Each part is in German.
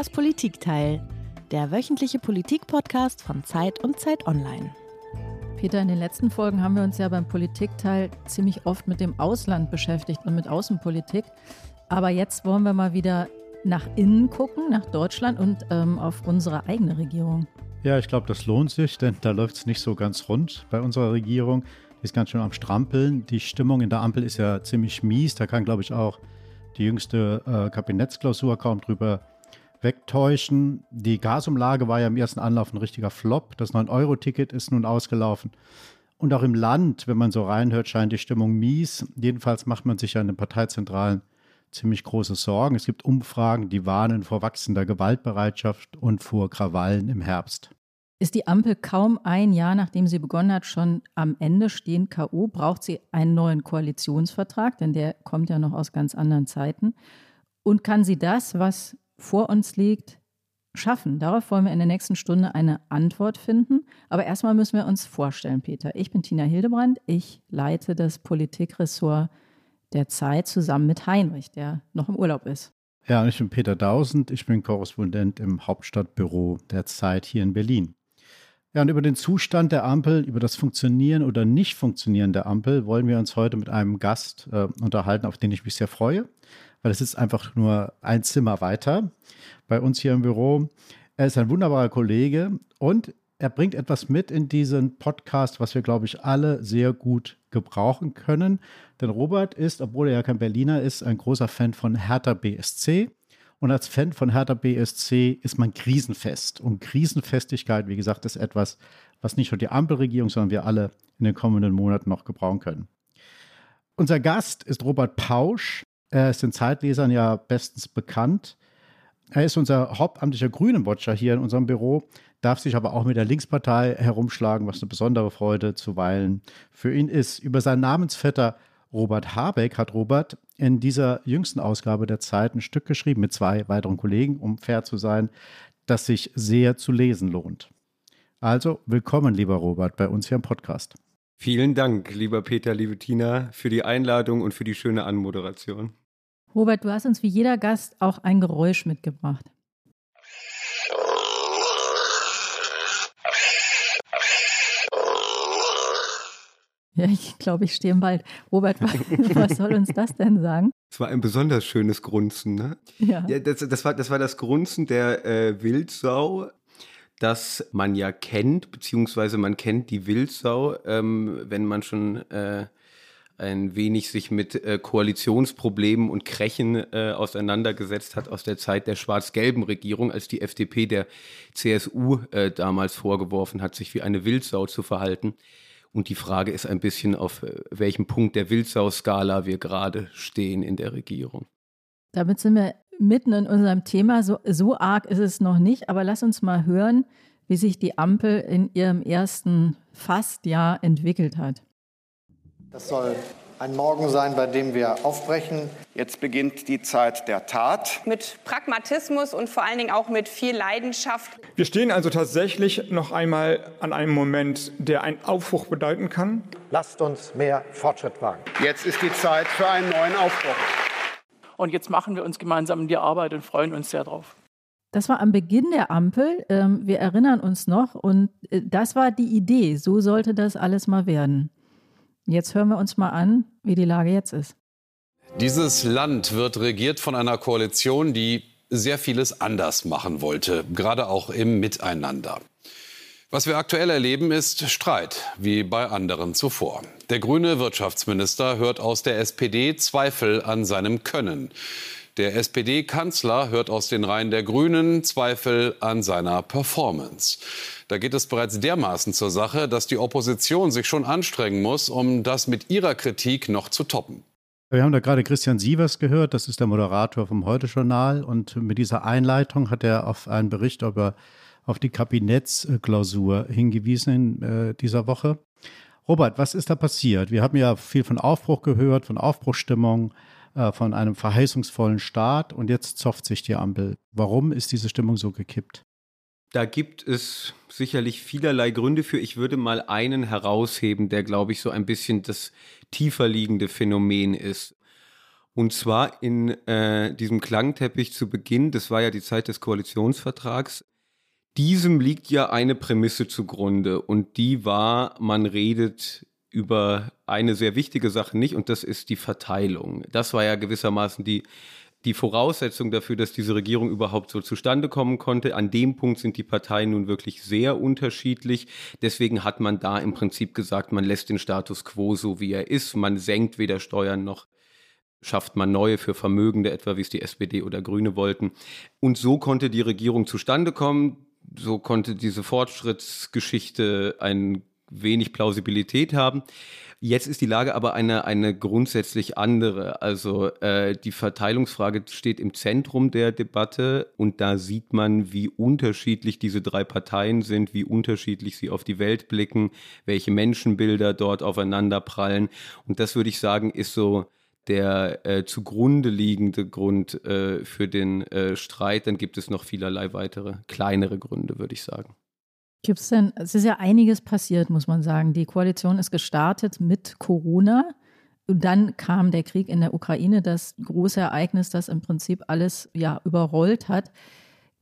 Das Politikteil, der wöchentliche Politik-Podcast von Zeit und Zeit Online. Peter, in den letzten Folgen haben wir uns ja beim Politikteil ziemlich oft mit dem Ausland beschäftigt und mit Außenpolitik. Aber jetzt wollen wir mal wieder nach innen gucken, nach Deutschland und ähm, auf unsere eigene Regierung. Ja, ich glaube, das lohnt sich, denn da läuft es nicht so ganz rund bei unserer Regierung. Die ist ganz schön am Strampeln. Die Stimmung in der Ampel ist ja ziemlich mies. Da kann, glaube ich, auch die jüngste äh, Kabinettsklausur kaum drüber wegtäuschen. Die Gasumlage war ja im ersten Anlauf ein richtiger Flop. Das 9-Euro-Ticket ist nun ausgelaufen. Und auch im Land, wenn man so reinhört, scheint die Stimmung mies. Jedenfalls macht man sich ja in den Parteizentralen ziemlich große Sorgen. Es gibt Umfragen, die warnen vor wachsender Gewaltbereitschaft und vor Krawallen im Herbst. Ist die Ampel kaum ein Jahr, nachdem sie begonnen hat, schon am Ende stehen K.O., braucht sie einen neuen Koalitionsvertrag, denn der kommt ja noch aus ganz anderen Zeiten. Und kann sie das, was vor uns liegt, schaffen? Darauf wollen wir in der nächsten Stunde eine Antwort finden. Aber erstmal müssen wir uns vorstellen, Peter. Ich bin Tina Hildebrand. Ich leite das Politikressort der Zeit zusammen mit Heinrich, der noch im Urlaub ist. Ja, ich bin Peter Dausend. Ich bin Korrespondent im Hauptstadtbüro der Zeit hier in Berlin. Ja, und über den Zustand der Ampel, über das Funktionieren oder Nicht-Funktionieren der Ampel wollen wir uns heute mit einem Gast äh, unterhalten, auf den ich mich sehr freue, weil es ist einfach nur ein Zimmer weiter bei uns hier im Büro. Er ist ein wunderbarer Kollege und er bringt etwas mit in diesen Podcast, was wir, glaube ich, alle sehr gut gebrauchen können. Denn Robert ist, obwohl er ja kein Berliner ist, ein großer Fan von Hertha BSC. Und als Fan von Hertha BSC ist man krisenfest. Und Krisenfestigkeit, wie gesagt, ist etwas, was nicht nur die Ampelregierung, sondern wir alle in den kommenden Monaten noch gebrauchen können. Unser Gast ist Robert Pausch. Er ist den Zeitlesern ja bestens bekannt. Er ist unser hauptamtlicher Grünen-Watcher hier in unserem Büro, darf sich aber auch mit der Linkspartei herumschlagen, was eine besondere Freude zuweilen für ihn ist. Über seinen Namensvetter Robert Habeck hat Robert in dieser jüngsten Ausgabe der Zeit ein Stück geschrieben mit zwei weiteren Kollegen, um fair zu sein, das sich sehr zu lesen lohnt. Also willkommen, lieber Robert, bei uns hier im Podcast. Vielen Dank, lieber Peter, liebe Tina, für die Einladung und für die schöne Anmoderation. Robert, du hast uns wie jeder Gast auch ein Geräusch mitgebracht. Ja, ich glaube, ich stehe im Wald. Robert, was soll uns das denn sagen? Es war ein besonders schönes Grunzen, ne? Ja. ja das, das, war, das war das Grunzen der äh, Wildsau, das man ja kennt, beziehungsweise man kennt die Wildsau, ähm, wenn man schon äh, ein wenig sich mit äh, Koalitionsproblemen und Krächen äh, auseinandergesetzt hat aus der Zeit der schwarz-gelben Regierung, als die FDP der CSU äh, damals vorgeworfen hat, sich wie eine Wildsau zu verhalten. Und die Frage ist ein bisschen, auf äh, welchem Punkt der Wildsau-Skala wir gerade stehen in der Regierung. Damit sind wir mitten in unserem Thema. So, so arg ist es noch nicht, aber lass uns mal hören, wie sich die Ampel in ihrem ersten Fastjahr entwickelt hat. Das soll ein Morgen sein, bei dem wir aufbrechen. Jetzt beginnt die Zeit der Tat. Mit Pragmatismus und vor allen Dingen auch mit viel Leidenschaft. Wir stehen also tatsächlich noch einmal an einem Moment, der einen Aufbruch bedeuten kann. Lasst uns mehr Fortschritt wagen. Jetzt ist die Zeit für einen neuen Aufbruch. Und jetzt machen wir uns gemeinsam in die Arbeit und freuen uns sehr drauf. Das war am Beginn der Ampel. Ähm, wir erinnern uns noch. Und äh, das war die Idee. So sollte das alles mal werden. Jetzt hören wir uns mal an, wie die Lage jetzt ist. Dieses Land wird regiert von einer Koalition, die sehr vieles anders machen wollte, gerade auch im Miteinander. Was wir aktuell erleben, ist Streit, wie bei anderen zuvor. Der grüne Wirtschaftsminister hört aus der SPD Zweifel an seinem Können. Der SPD-Kanzler hört aus den Reihen der Grünen Zweifel an seiner Performance. Da geht es bereits dermaßen zur Sache, dass die Opposition sich schon anstrengen muss, um das mit ihrer Kritik noch zu toppen. Wir haben da gerade Christian Sievers gehört, das ist der Moderator vom Heute-Journal. Und mit dieser Einleitung hat er auf einen Bericht über, auf die Kabinettsklausur hingewiesen in äh, dieser Woche. Robert, was ist da passiert? Wir haben ja viel von Aufbruch gehört, von Aufbruchstimmung. Äh, von einem verheißungsvollen Start und jetzt zofft sich die Ampel. Warum ist diese Stimmung so gekippt? Da gibt es sicherlich vielerlei Gründe für. Ich würde mal einen herausheben, der, glaube ich, so ein bisschen das tiefer liegende Phänomen ist. Und zwar in äh, diesem Klangteppich zu Beginn, das war ja die Zeit des Koalitionsvertrags, diesem liegt ja eine Prämisse zugrunde und die war, man redet über eine sehr wichtige Sache nicht und das ist die Verteilung. Das war ja gewissermaßen die, die Voraussetzung dafür, dass diese Regierung überhaupt so zustande kommen konnte. An dem Punkt sind die Parteien nun wirklich sehr unterschiedlich. Deswegen hat man da im Prinzip gesagt, man lässt den Status quo so, wie er ist. Man senkt weder Steuern noch schafft man neue für Vermögende, etwa wie es die SPD oder Grüne wollten. Und so konnte die Regierung zustande kommen. So konnte diese Fortschrittsgeschichte ein wenig Plausibilität haben. Jetzt ist die Lage aber eine, eine grundsätzlich andere. Also äh, die Verteilungsfrage steht im Zentrum der Debatte und da sieht man, wie unterschiedlich diese drei Parteien sind, wie unterschiedlich sie auf die Welt blicken, welche Menschenbilder dort aufeinander prallen. Und das würde ich sagen, ist so der äh, zugrunde liegende Grund äh, für den äh, Streit. Dann gibt es noch vielerlei weitere kleinere Gründe, würde ich sagen. Gibt es denn, es ist ja einiges passiert, muss man sagen. Die Koalition ist gestartet mit Corona. Und dann kam der Krieg in der Ukraine, das große Ereignis, das im Prinzip alles ja überrollt hat.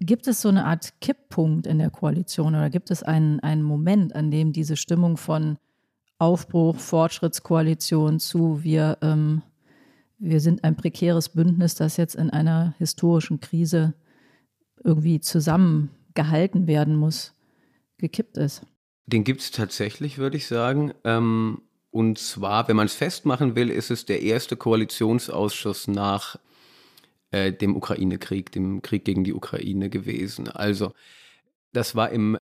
Gibt es so eine Art Kipppunkt in der Koalition oder gibt es einen, einen Moment, an dem diese Stimmung von Aufbruch, Fortschrittskoalition zu wir, ähm, wir sind ein prekäres Bündnis, das jetzt in einer historischen Krise irgendwie zusammengehalten werden muss? Gekippt ist. Den gibt es tatsächlich, würde ich sagen. Ähm, und zwar, wenn man es festmachen will, ist es der erste Koalitionsausschuss nach äh, dem Ukraine-Krieg, dem Krieg gegen die Ukraine gewesen. Also, das war im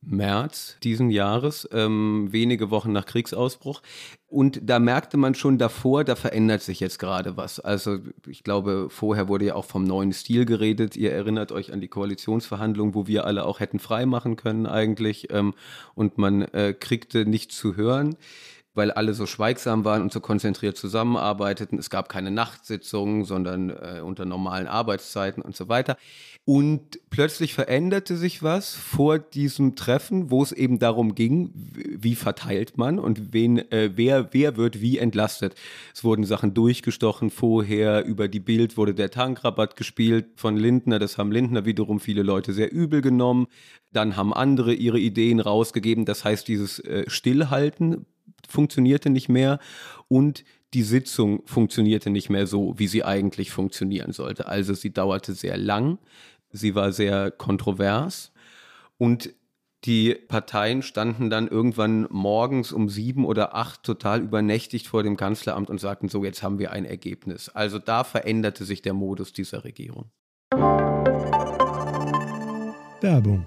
März diesen Jahres, ähm, wenige Wochen nach Kriegsausbruch. Und da merkte man schon davor, da verändert sich jetzt gerade was. Also ich glaube, vorher wurde ja auch vom neuen Stil geredet. Ihr erinnert euch an die Koalitionsverhandlungen, wo wir alle auch hätten frei machen können eigentlich. Ähm, und man äh, kriegte nichts zu hören weil alle so schweigsam waren und so konzentriert zusammenarbeiteten. Es gab keine Nachtsitzungen, sondern äh, unter normalen Arbeitszeiten und so weiter. Und plötzlich veränderte sich was vor diesem Treffen, wo es eben darum ging, wie verteilt man und wen, äh, wer, wer wird wie entlastet. Es wurden Sachen durchgestochen vorher, über die Bild wurde der Tankrabatt gespielt von Lindner, das haben Lindner wiederum viele Leute sehr übel genommen. Dann haben andere ihre Ideen rausgegeben. Das heißt, dieses äh, Stillhalten funktionierte nicht mehr und die Sitzung funktionierte nicht mehr so, wie sie eigentlich funktionieren sollte. Also sie dauerte sehr lang. Sie war sehr kontrovers und die Parteien standen dann irgendwann morgens um sieben oder acht total übernächtigt vor dem Kanzleramt und sagten, so, jetzt haben wir ein Ergebnis. Also da veränderte sich der Modus dieser Regierung. Werbung.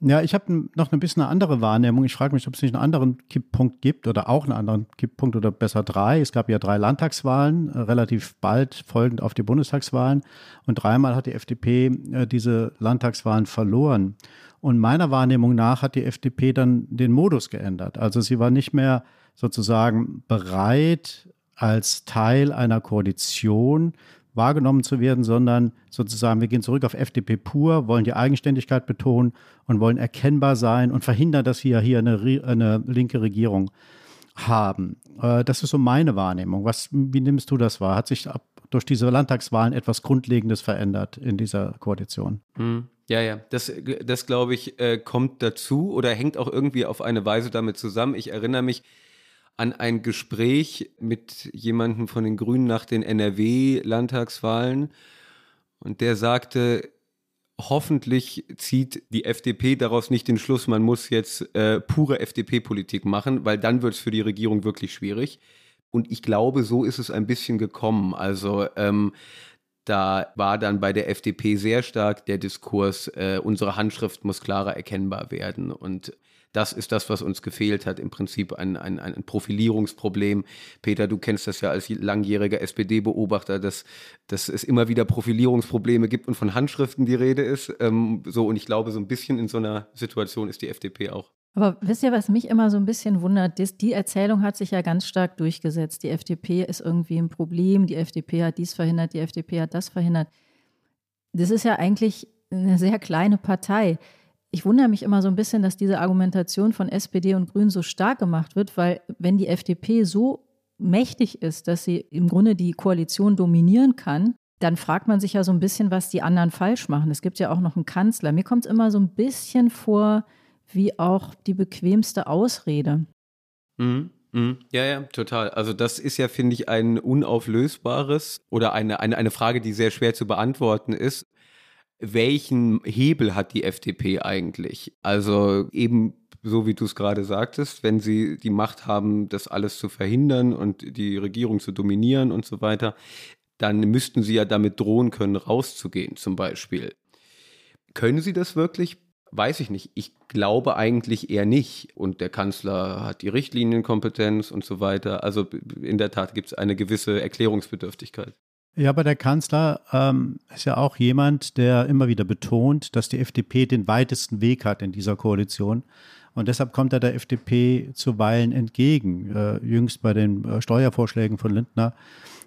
Ja, ich habe noch ein bisschen eine andere Wahrnehmung. Ich frage mich, ob es nicht einen anderen Kipppunkt gibt oder auch einen anderen Kipppunkt oder besser drei. Es gab ja drei Landtagswahlen, äh, relativ bald folgend auf die Bundestagswahlen. Und dreimal hat die FDP äh, diese Landtagswahlen verloren. Und meiner Wahrnehmung nach hat die FDP dann den Modus geändert. Also sie war nicht mehr sozusagen bereit, als Teil einer Koalition wahrgenommen zu werden, sondern sozusagen, wir gehen zurück auf FDP pur, wollen die Eigenständigkeit betonen und wollen erkennbar sein und verhindern, dass wir hier eine, eine linke Regierung haben. Äh, das ist so meine Wahrnehmung. Was, wie nimmst du das wahr? Hat sich ab, durch diese Landtagswahlen etwas Grundlegendes verändert in dieser Koalition? Hm. Ja, ja, das, das glaube ich, äh, kommt dazu oder hängt auch irgendwie auf eine Weise damit zusammen. Ich erinnere mich, an ein Gespräch mit jemandem von den Grünen nach den NRW-Landtagswahlen und der sagte, hoffentlich zieht die FDP daraus nicht den Schluss, man muss jetzt äh, pure FDP-Politik machen, weil dann wird es für die Regierung wirklich schwierig. Und ich glaube, so ist es ein bisschen gekommen. Also ähm, da war dann bei der FDP sehr stark der Diskurs, äh, unsere Handschrift muss klarer erkennbar werden. Und Das ist das, was uns gefehlt hat, im Prinzip ein, ein, ein Profilierungsproblem. Peter, du kennst das ja als langjähriger SPD-Beobachter, dass, dass es immer wieder Profilierungsprobleme gibt und von Handschriften die Rede ist. Ähm, so, und ich glaube, so ein bisschen in so einer Situation ist die FDP auch. Aber wisst ihr, was mich immer so ein bisschen wundert? Die Erzählung hat sich ja ganz stark durchgesetzt. Die FDP ist irgendwie ein Problem, die FDP hat dies verhindert, die FDP hat das verhindert. Das ist ja eigentlich eine sehr kleine Partei ich wundere mich immer so ein bisschen, dass diese Argumentation von SPD und Grünen so stark gemacht wird, weil wenn die FDP so mächtig ist, dass sie im Grunde die Koalition dominieren kann, dann fragt man sich ja so ein bisschen, was die anderen falsch machen. Es gibt ja auch noch einen Kanzler. Mir kommt es immer so ein bisschen vor, wie auch die bequemste Ausrede. Mhm. Mhm. Ja, ja, total. Also das ist ja, finde ich, ein unauflösbares oder eine, eine, eine Frage, die sehr schwer zu beantworten ist welchen Hebel hat die FDP eigentlich? Also eben so wie du es gerade sagtest, wenn sie die Macht haben, das alles zu verhindern und die Regierung zu dominieren und so weiter, dann müssten sie ja damit drohen können, rauszugehen zum Beispiel. Können sie das wirklich? Weiß ich nicht. Ich glaube eigentlich eher nicht. Und der Kanzler hat die Richtlinienkompetenz und so weiter. Also in der Tat gibt es eine gewisse Erklärungsbedürftigkeit. Ja, aber der Kanzler ähm, ist ja auch jemand, der immer wieder betont, dass die FDP den weitesten Weg hat in dieser Koalition. Und deshalb kommt er der FDP zuweilen entgegen. Äh, jüngst bei den äh, Steuervorschlägen von Lindner,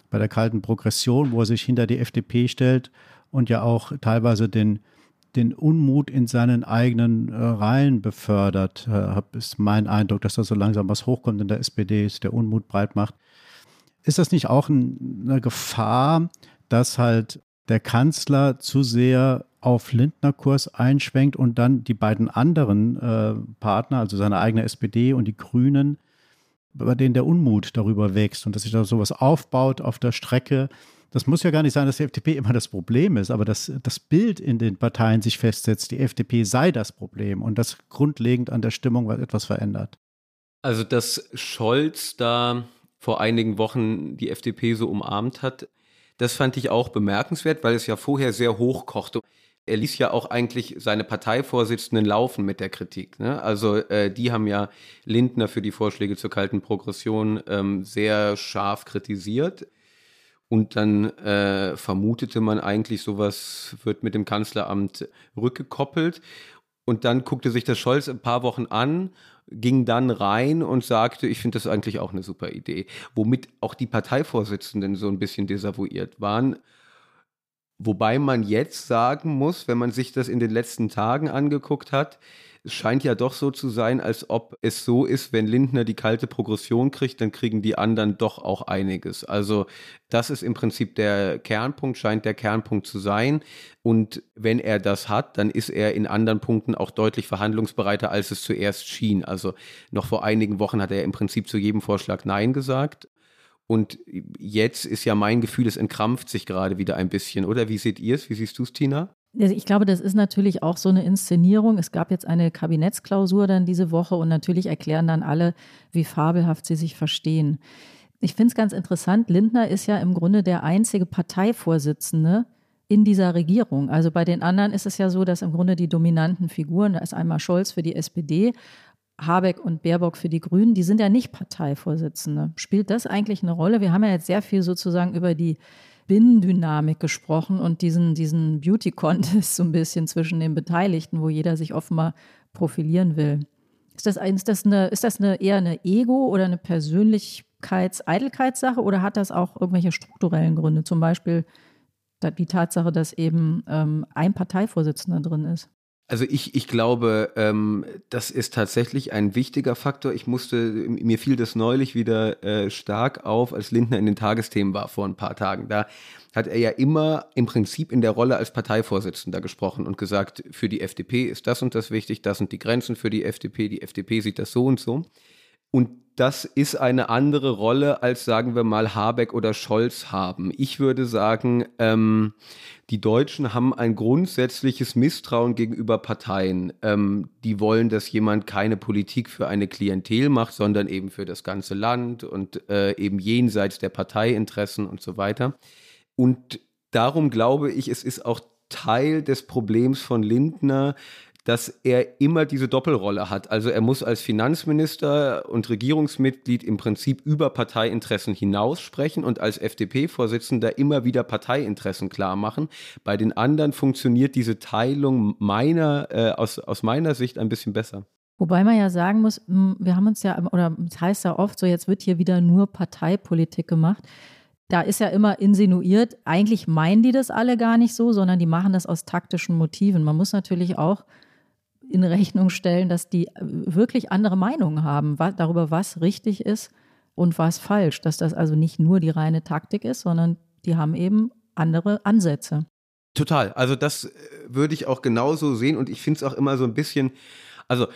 bei der kalten Progression, wo er sich hinter die FDP stellt und ja auch teilweise den, den Unmut in seinen eigenen äh, Reihen befördert. Äh, ist mein Eindruck, dass da so langsam was hochkommt in der SPD, ist der Unmut breit macht. Ist das nicht auch ein, eine Gefahr, dass halt der Kanzler zu sehr auf Lindner-Kurs einschwenkt und dann die beiden anderen äh, Partner, also seine eigene SPD und die Grünen, bei denen der Unmut darüber wächst und dass sich da sowas aufbaut auf der Strecke. Das muss ja gar nicht sein, dass die FDP immer das Problem ist, aber dass das Bild in den Parteien sich festsetzt, die FDP sei das Problem und das grundlegend an der Stimmung etwas verändert. Also, dass Scholz da vor einigen Wochen die FDP so umarmt hat. Das fand ich auch bemerkenswert, weil es ja vorher sehr hoch kochte. Er ließ ja auch eigentlich seine Parteivorsitzenden laufen mit der Kritik. Ne? Also äh, die haben ja Lindner für die Vorschläge zur kalten Progression ähm, sehr scharf kritisiert. Und dann äh, vermutete man eigentlich, sowas wird mit dem Kanzleramt rückgekoppelt. Und dann guckte sich das Scholz ein paar Wochen an ging dann rein und sagte, ich finde das eigentlich auch eine super Idee. Womit auch die Parteivorsitzenden so ein bisschen desavouiert waren. Wobei man jetzt sagen muss, wenn man sich das in den letzten Tagen angeguckt hat, es scheint ja doch so zu sein, als ob es so ist, wenn Lindner die kalte Progression kriegt, dann kriegen die anderen doch auch einiges. Also das ist im Prinzip der Kernpunkt, scheint der Kernpunkt zu sein. Und wenn er das hat, dann ist er in anderen Punkten auch deutlich verhandlungsbereiter, als es zuerst schien. Also noch vor einigen Wochen hat er im Prinzip zu jedem Vorschlag Nein gesagt. Und jetzt ist ja mein Gefühl, es entkrampft sich gerade wieder ein bisschen, oder? Wie seht ihr es? Wie siehst du es, Tina? Also ich glaube, das ist natürlich auch so eine Inszenierung. Es gab jetzt eine Kabinettsklausur dann diese Woche und natürlich erklären dann alle, wie fabelhaft sie sich verstehen. Ich finde es ganz interessant, Lindner ist ja im Grunde der einzige Parteivorsitzende in dieser Regierung. Also bei den anderen ist es ja so, dass im Grunde die dominanten Figuren, da ist einmal Scholz für die SPD, Habeck und Baerbock für die Grünen, die sind ja nicht Parteivorsitzende. Spielt das eigentlich eine Rolle? Wir haben ja jetzt sehr viel sozusagen über die Binnendynamik gesprochen und diesen, diesen Beauty-Contest so ein bisschen zwischen den Beteiligten, wo jeder sich offenbar profilieren will. Ist das, ist das, eine, ist das eine, eher eine Ego- oder eine Persönlichkeits-Eitelkeitssache oder hat das auch irgendwelche strukturellen Gründe? Zum Beispiel die Tatsache, dass eben ähm, ein Parteivorsitzender drin ist. Also ich, ich glaube, ähm, das ist tatsächlich ein wichtiger Faktor. Ich musste, mir fiel das neulich wieder äh, stark auf, als Lindner in den Tagesthemen war vor ein paar Tagen. Da hat er ja immer im Prinzip in der Rolle als Parteivorsitzender gesprochen und gesagt, für die FDP ist das und das wichtig, das sind die Grenzen für die FDP, die FDP sieht das so und so. Und das ist eine andere Rolle, als sagen wir mal Habeck oder Scholz haben. Ich würde sagen, ähm, die Deutschen haben ein grundsätzliches Misstrauen gegenüber Parteien. Ähm, die wollen, dass jemand keine Politik für eine Klientel macht, sondern eben für das ganze Land und äh, eben jenseits der Parteiinteressen und so weiter. Und darum glaube ich, es ist auch Teil des Problems von Lindner, dass er immer diese Doppelrolle hat. Also er muss als Finanzminister und Regierungsmitglied im Prinzip über Parteiinteressen hinaus sprechen und als FDP-Vorsitzender immer wieder Parteiinteressen klar machen. Bei den anderen funktioniert diese Teilung meiner, äh, aus, aus meiner Sicht ein bisschen besser. Wobei man ja sagen muss, wir haben uns ja, oder es heißt ja oft so, jetzt wird hier wieder nur Parteipolitik gemacht. Da ist ja immer insinuiert, eigentlich meinen die das alle gar nicht so, sondern die machen das aus taktischen Motiven. Man muss natürlich auch in Rechnung stellen, dass die äh, wirklich andere Meinungen haben was, darüber, was richtig ist und was falsch. Dass das also nicht nur die reine Taktik ist, sondern die haben eben andere Ansätze. Total. Also das äh, würde ich auch genauso sehen und ich finde es auch immer so ein bisschen, also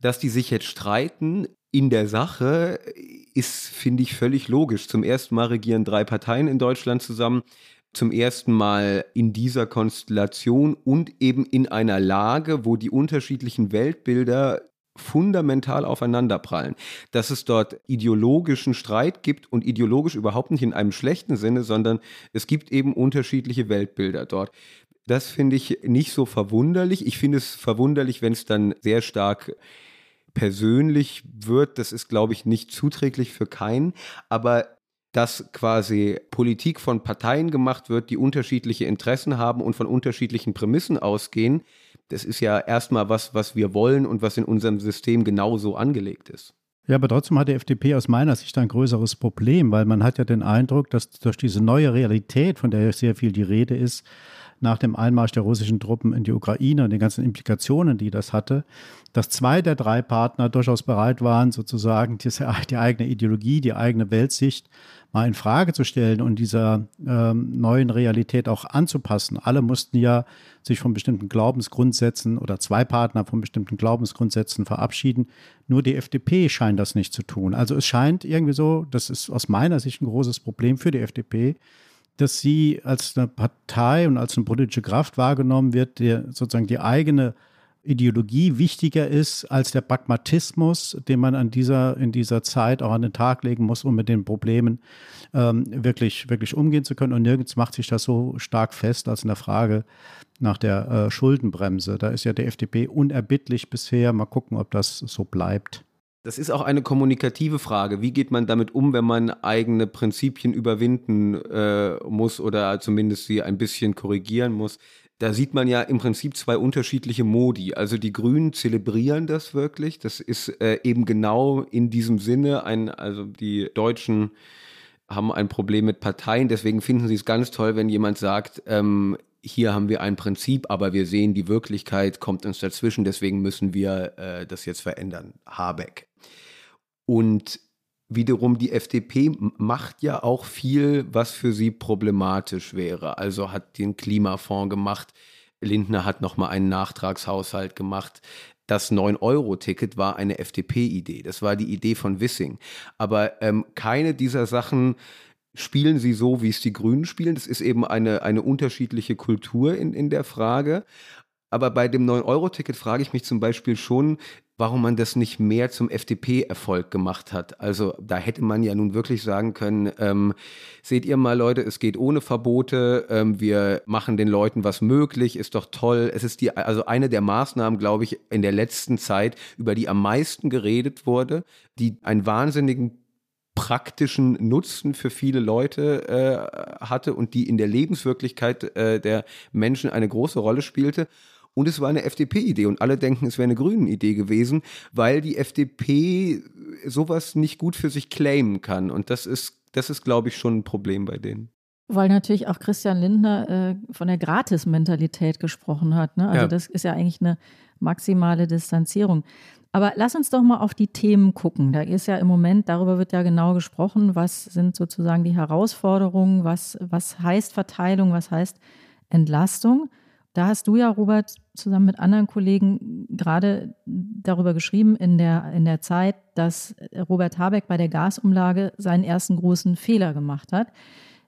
dass die sich jetzt streiten in der Sache ist, finde ich, völlig logisch. Zum ersten Mal regieren drei Parteien in Deutschland zusammen. Zum ersten Mal in dieser Konstellation und eben in einer Lage, wo die unterschiedlichen Weltbilder fundamental aufeinanderprallen. Dass es dort ideologischen Streit gibt und ideologisch überhaupt nicht in einem schlechten Sinne, sondern es gibt eben unterschiedliche Weltbilder dort. Das finde ich nicht so verwunderlich. Ich finde es verwunderlich, wenn es dann sehr stark persönlich wird, das ist, glaube ich, nicht zuträglich für keinen. Aber dass quasi Politik von Parteien gemacht wird, die unterschiedliche Interessen haben und von unterschiedlichen Prämissen ausgehen, das ist ja erstmal was, was wir wollen und was in unserem System genauso angelegt ist. Ja, aber trotzdem hat die FDP aus meiner Sicht ein größeres Problem, weil man hat ja den Eindruck, dass durch diese neue Realität, von der sehr viel die Rede ist, nach dem Einmarsch der russischen Truppen in die Ukraine und den ganzen Implikationen, die das hatte, dass zwei der drei Partner durchaus bereit waren, sozusagen diese, die eigene Ideologie, die eigene Weltsicht mal in Frage zu stellen und dieser ähm, neuen Realität auch anzupassen. Alle mussten ja sich von bestimmten Glaubensgrundsätzen oder zwei Partner von bestimmten Glaubensgrundsätzen verabschieden. Nur die FDP scheint das nicht zu tun. Also es scheint irgendwie so, das ist aus meiner Sicht ein großes Problem für die FDP, dass sie als eine Partei und als eine politische Kraft wahrgenommen wird, der sozusagen die eigene Ideologie wichtiger ist als der Pragmatismus, den man an dieser, in dieser Zeit auch an den Tag legen muss, um mit den Problemen ähm, wirklich, wirklich umgehen zu können. Und nirgends macht sich das so stark fest als in der Frage nach der äh, Schuldenbremse. Da ist ja die FDP unerbittlich bisher. Mal gucken, ob das so bleibt. Das ist auch eine kommunikative Frage. Wie geht man damit um, wenn man eigene Prinzipien überwinden äh, muss oder zumindest sie ein bisschen korrigieren muss? Da sieht man ja im Prinzip zwei unterschiedliche Modi. Also die Grünen zelebrieren das wirklich. Das ist äh, eben genau in diesem Sinne ein, also die Deutschen haben ein Problem mit Parteien. Deswegen finden sie es ganz toll, wenn jemand sagt, ähm, hier haben wir ein Prinzip, aber wir sehen, die Wirklichkeit kommt uns dazwischen, deswegen müssen wir äh, das jetzt verändern. Habeck. Und wiederum die FDP macht ja auch viel, was für sie problematisch wäre. Also hat den Klimafonds gemacht. Lindner hat nochmal einen Nachtragshaushalt gemacht. Das 9-Euro-Ticket war eine FDP-Idee. Das war die Idee von Wissing. Aber ähm, keine dieser Sachen spielen sie so, wie es die Grünen spielen. Das ist eben eine, eine unterschiedliche Kultur in, in der Frage. Aber bei dem 9-Euro-Ticket frage ich mich zum Beispiel schon, warum man das nicht mehr zum FDP-Erfolg gemacht hat. Also da hätte man ja nun wirklich sagen können, ähm, seht ihr mal Leute, es geht ohne Verbote, ähm, wir machen den Leuten was möglich, ist doch toll. Es ist die, also eine der Maßnahmen, glaube ich, in der letzten Zeit, über die am meisten geredet wurde, die einen wahnsinnigen praktischen Nutzen für viele Leute äh, hatte und die in der Lebenswirklichkeit äh, der Menschen eine große Rolle spielte. Und es war eine FDP-Idee und alle denken, es wäre eine Grünen-Idee gewesen, weil die FDP sowas nicht gut für sich claimen kann. Und das ist, das ist, glaube ich, schon ein Problem bei denen. Weil natürlich auch Christian Lindner äh, von der Gratis-Mentalität gesprochen hat. Ne? Also ja. das ist ja eigentlich eine maximale Distanzierung. Aber lass uns doch mal auf die Themen gucken. Da ist ja im Moment, darüber wird ja genau gesprochen, was sind sozusagen die Herausforderungen, was, was heißt Verteilung, was heißt Entlastung. Da hast du ja, Robert, zusammen mit anderen Kollegen gerade darüber geschrieben in der, in der Zeit, dass Robert Habeck bei der Gasumlage seinen ersten großen Fehler gemacht hat.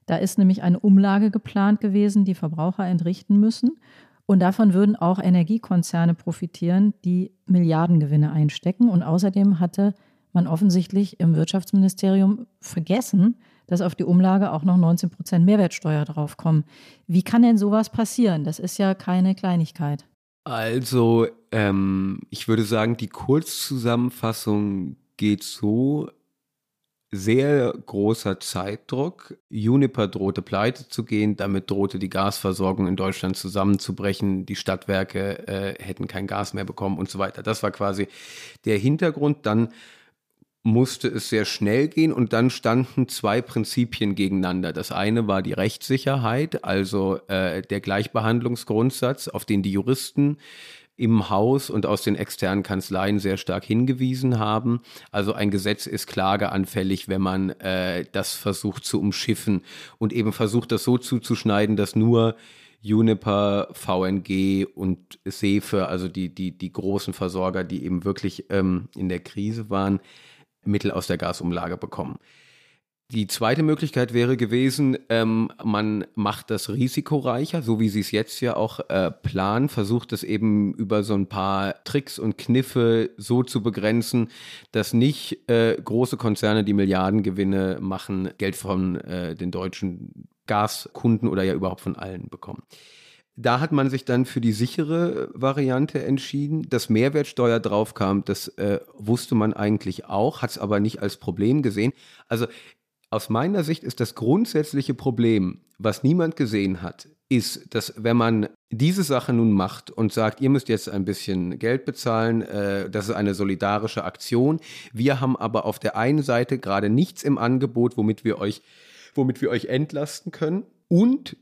Da ist nämlich eine Umlage geplant gewesen, die Verbraucher entrichten müssen. Und davon würden auch Energiekonzerne profitieren, die Milliardengewinne einstecken. Und außerdem hatte man offensichtlich im Wirtschaftsministerium vergessen, dass auf die Umlage auch noch 19 Prozent Mehrwertsteuer draufkommen. Wie kann denn sowas passieren? Das ist ja keine Kleinigkeit. Also, ähm, ich würde sagen, die Kurzzusammenfassung geht so, sehr großer Zeitdruck. Juniper drohte pleite zu gehen, damit drohte die Gasversorgung in Deutschland zusammenzubrechen, die Stadtwerke äh, hätten kein Gas mehr bekommen und so weiter. Das war quasi der Hintergrund. Dann musste es sehr schnell gehen und dann standen zwei Prinzipien gegeneinander. Das eine war die Rechtssicherheit, also äh, der Gleichbehandlungsgrundsatz, auf den die Juristen im Haus und aus den externen Kanzleien sehr stark hingewiesen haben. Also ein Gesetz ist klageanfällig, wenn man äh, das versucht zu umschiffen und eben versucht, das so zuzuschneiden, dass nur Juniper, VNG und Sefe, also die, die, die großen Versorger, die eben wirklich ähm, in der Krise waren, Mittel aus der Gasumlage bekommen. Die zweite Möglichkeit wäre gewesen, ähm, man macht das risikoreicher, so wie sie es jetzt ja auch äh, planen, versucht es eben über so ein paar Tricks und Kniffe so zu begrenzen, dass nicht äh, große Konzerne, die Milliardengewinne machen, Geld von äh, den deutschen Gaskunden oder ja überhaupt von allen bekommen. Da hat man sich dann für die sichere Variante entschieden. Dass Mehrwertsteuer draufkam, das äh, wusste man eigentlich auch, hat es aber nicht als Problem gesehen. Also aus meiner Sicht ist das grundsätzliche Problem, was niemand gesehen hat, ist, dass wenn man diese Sache nun macht und sagt, ihr müsst jetzt ein bisschen Geld bezahlen, äh, das ist eine solidarische Aktion. Wir haben aber auf der einen Seite gerade nichts im Angebot, womit wir euch, womit wir euch entlasten können. Und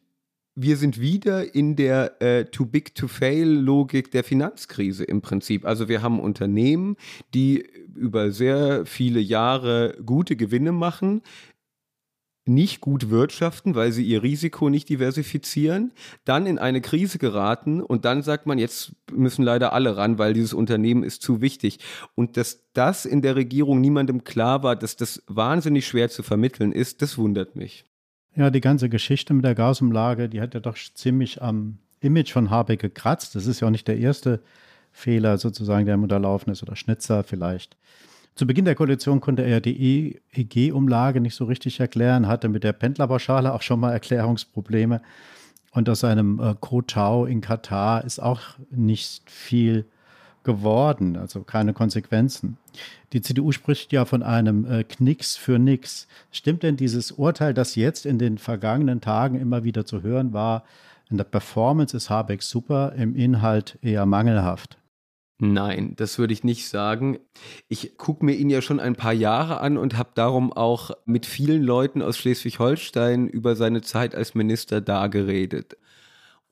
wir sind wieder in der äh, Too Big to Fail Logik der Finanzkrise im Prinzip. Also wir haben Unternehmen, die über sehr viele Jahre gute Gewinne machen, nicht gut wirtschaften, weil sie ihr Risiko nicht diversifizieren, dann in eine Krise geraten und dann sagt man, jetzt müssen leider alle ran, weil dieses Unternehmen ist zu wichtig. Und dass das in der Regierung niemandem klar war, dass das wahnsinnig schwer zu vermitteln ist, das wundert mich. Ja, die ganze Geschichte mit der Gasumlage, die hat ja doch ziemlich am Image von Habeck gekratzt. Das ist ja auch nicht der erste Fehler sozusagen, der im Unterlaufen ist oder Schnitzer vielleicht. Zu Beginn der Koalition konnte er die EEG-Umlage nicht so richtig erklären, hatte mit der Pendlerpauschale auch schon mal Erklärungsprobleme. Und aus seinem äh, Kotau in Katar ist auch nicht viel geworden, also keine Konsequenzen. Die CDU spricht ja von einem äh, Knicks für nix. Stimmt denn dieses Urteil, das jetzt in den vergangenen Tagen immer wieder zu hören war, in der Performance ist Habeck super, im Inhalt eher mangelhaft? Nein, das würde ich nicht sagen. Ich gucke mir ihn ja schon ein paar Jahre an und habe darum auch mit vielen Leuten aus Schleswig-Holstein über seine Zeit als Minister da geredet.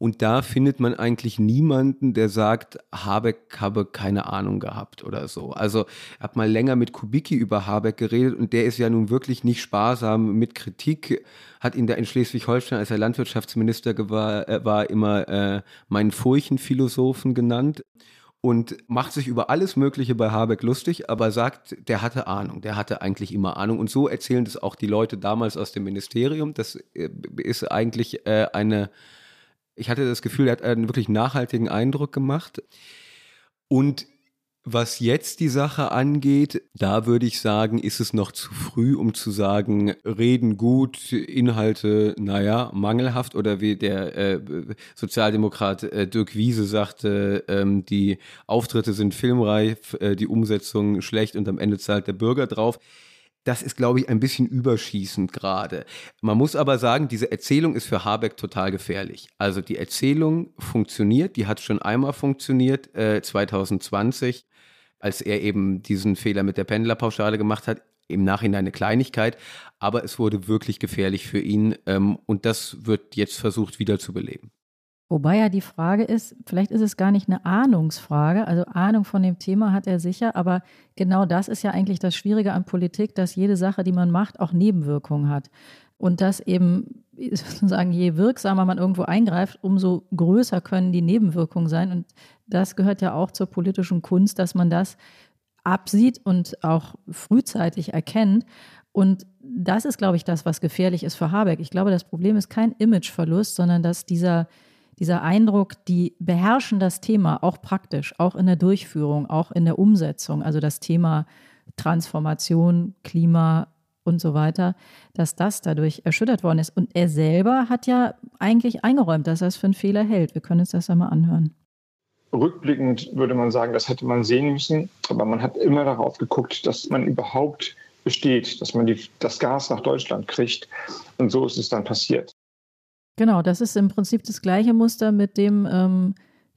Und da findet man eigentlich niemanden, der sagt, Habeck habe keine Ahnung gehabt oder so. Also ich habe mal länger mit Kubicki über Habeck geredet und der ist ja nun wirklich nicht sparsam mit Kritik. Hat ihn da in Schleswig-Holstein, als er Landwirtschaftsminister war, äh, war immer äh, meinen Furchenphilosophen genannt und macht sich über alles Mögliche bei Habeck lustig, aber sagt, der hatte Ahnung, der hatte eigentlich immer Ahnung. Und so erzählen das auch die Leute damals aus dem Ministerium. Das äh, ist eigentlich äh, eine, ich hatte das Gefühl, er hat einen wirklich nachhaltigen Eindruck gemacht. Und was jetzt die Sache angeht, da würde ich sagen, ist es noch zu früh, um zu sagen, reden gut, Inhalte, naja, mangelhaft oder wie der äh, Sozialdemokrat äh, Dirk Wiese sagte, ähm, die Auftritte sind filmreif, äh, die Umsetzung schlecht und am Ende zahlt der Bürger drauf. Das ist, glaube ich, ein bisschen überschießend gerade. Man muss aber sagen, diese Erzählung ist für Habeck total gefährlich. Also die Erzählung funktioniert, die hat schon einmal funktioniert, äh, 2020 als er eben diesen Fehler mit der Pendlerpauschale gemacht hat. Im Nachhinein eine Kleinigkeit, aber es wurde wirklich gefährlich für ihn ähm, und das wird jetzt versucht wiederzubeleben. Wobei ja die Frage ist, vielleicht ist es gar nicht eine Ahnungsfrage, also Ahnung von dem Thema hat er sicher, aber genau das ist ja eigentlich das Schwierige an Politik, dass jede Sache, die man macht, auch Nebenwirkungen hat. Und dass eben sozusagen, je wirksamer man irgendwo eingreift, umso größer können die Nebenwirkungen sein. Und das gehört ja auch zur politischen Kunst, dass man das absieht und auch frühzeitig erkennt. Und das ist, glaube ich, das, was gefährlich ist für Habeck. Ich glaube, das Problem ist kein Imageverlust, sondern dass dieser, dieser Eindruck, die beherrschen das Thema auch praktisch, auch in der Durchführung, auch in der Umsetzung, also das Thema Transformation, Klima und so weiter, dass das dadurch erschüttert worden ist. Und er selber hat ja eigentlich eingeräumt, dass er es für einen Fehler hält. Wir können uns das ja mal anhören. rückblickend würde man sagen, das hätte man sehen müssen. Aber man hat immer darauf geguckt, dass man überhaupt besteht, dass man die, das Gas nach Deutschland kriegt. Und so ist es dann passiert. Genau, das ist im Prinzip das gleiche Muster, mit dem ähm,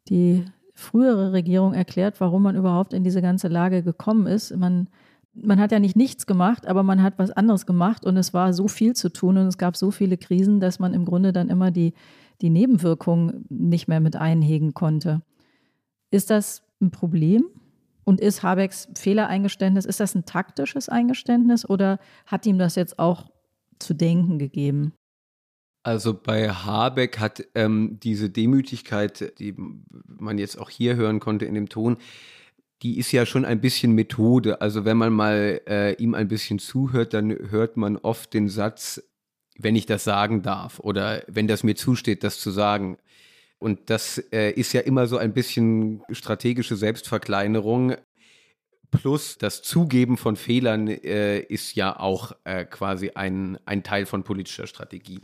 die frühere Regierung erklärt, warum man überhaupt in diese ganze Lage gekommen ist. Man, man hat ja nicht nichts gemacht, aber man hat was anderes gemacht und es war so viel zu tun und es gab so viele Krisen, dass man im Grunde dann immer die, die Nebenwirkungen nicht mehr mit einhegen konnte. Ist das ein Problem? Und ist Habecks Fehlereingeständnis, ist das ein taktisches Eingeständnis oder hat ihm das jetzt auch zu denken gegeben? Also bei Habeck hat ähm, diese Demütigkeit, die man jetzt auch hier hören konnte in dem Ton, die ist ja schon ein bisschen Methode. Also wenn man mal äh, ihm ein bisschen zuhört, dann hört man oft den Satz, wenn ich das sagen darf oder wenn das mir zusteht, das zu sagen. Und das äh, ist ja immer so ein bisschen strategische Selbstverkleinerung. Plus das Zugeben von Fehlern äh, ist ja auch äh, quasi ein, ein Teil von politischer Strategie.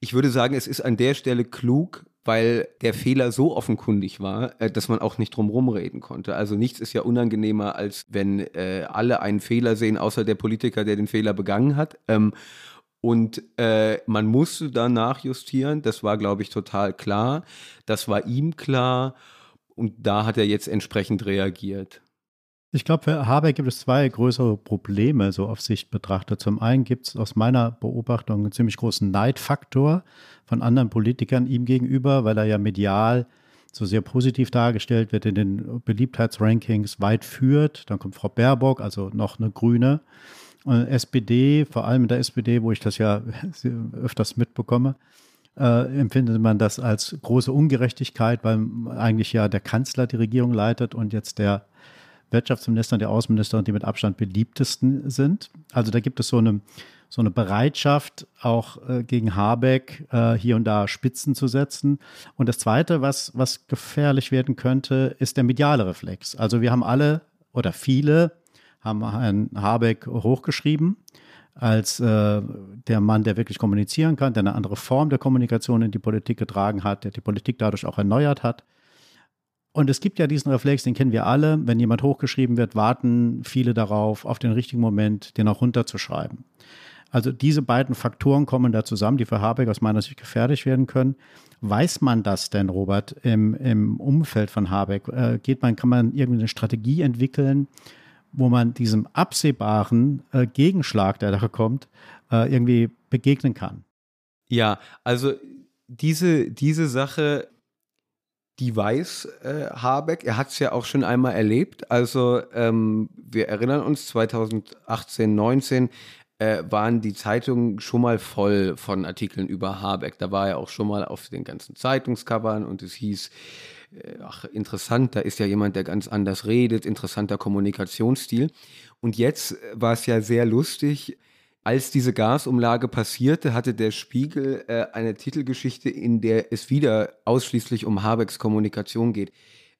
Ich würde sagen, es ist an der Stelle klug, weil der Fehler so offenkundig war, äh, dass man auch nicht drum reden konnte. Also nichts ist ja unangenehmer, als wenn äh, alle einen Fehler sehen, außer der Politiker, der den Fehler begangen hat. Ähm, und äh, man musste danach justieren. Das war, glaube ich, total klar. Das war ihm klar. Und da hat er jetzt entsprechend reagiert. Ich glaube, für Habeck gibt es zwei größere Probleme, so auf Sicht betrachtet. Zum einen gibt es aus meiner Beobachtung einen ziemlich großen Neidfaktor von anderen Politikern ihm gegenüber, weil er ja medial so sehr positiv dargestellt wird, in den Beliebtheitsrankings weit führt. Dann kommt Frau Baerbock, also noch eine Grüne. Und SPD, vor allem in der SPD, wo ich das ja öfters mitbekomme, äh, empfindet man das als große Ungerechtigkeit, weil eigentlich ja der Kanzler die Regierung leitet und jetzt der Wirtschaftsminister und der Außenminister und die mit Abstand beliebtesten sind. Also da gibt es so eine, so eine Bereitschaft, auch äh, gegen Habeck äh, hier und da Spitzen zu setzen. Und das Zweite, was, was gefährlich werden könnte, ist der mediale Reflex. Also wir haben alle oder viele haben Herrn Habeck hochgeschrieben als äh, der Mann, der wirklich kommunizieren kann, der eine andere Form der Kommunikation in die Politik getragen hat, der die Politik dadurch auch erneuert hat. Und es gibt ja diesen Reflex, den kennen wir alle. Wenn jemand hochgeschrieben wird, warten viele darauf, auf den richtigen Moment, den auch runterzuschreiben. Also diese beiden Faktoren kommen da zusammen, die für Habeck aus meiner Sicht gefährlich werden können. Weiß man das denn, Robert, im, im Umfeld von Habeck? Äh, geht man, kann man irgendeine Strategie entwickeln, wo man diesem absehbaren äh, Gegenschlag, der da kommt, äh, irgendwie begegnen kann. Ja, also diese, diese Sache, die weiß äh, Habeck. Er hat es ja auch schon einmal erlebt. Also ähm, wir erinnern uns, 2018, 19 äh, waren die Zeitungen schon mal voll von Artikeln über Habeck. Da war er auch schon mal auf den ganzen Zeitungscovern und es hieß, äh, ach, interessant, da ist ja jemand, der ganz anders redet, interessanter Kommunikationsstil. Und jetzt war es ja sehr lustig. Als diese Gasumlage passierte, hatte der Spiegel äh, eine Titelgeschichte, in der es wieder ausschließlich um Habecks Kommunikation geht.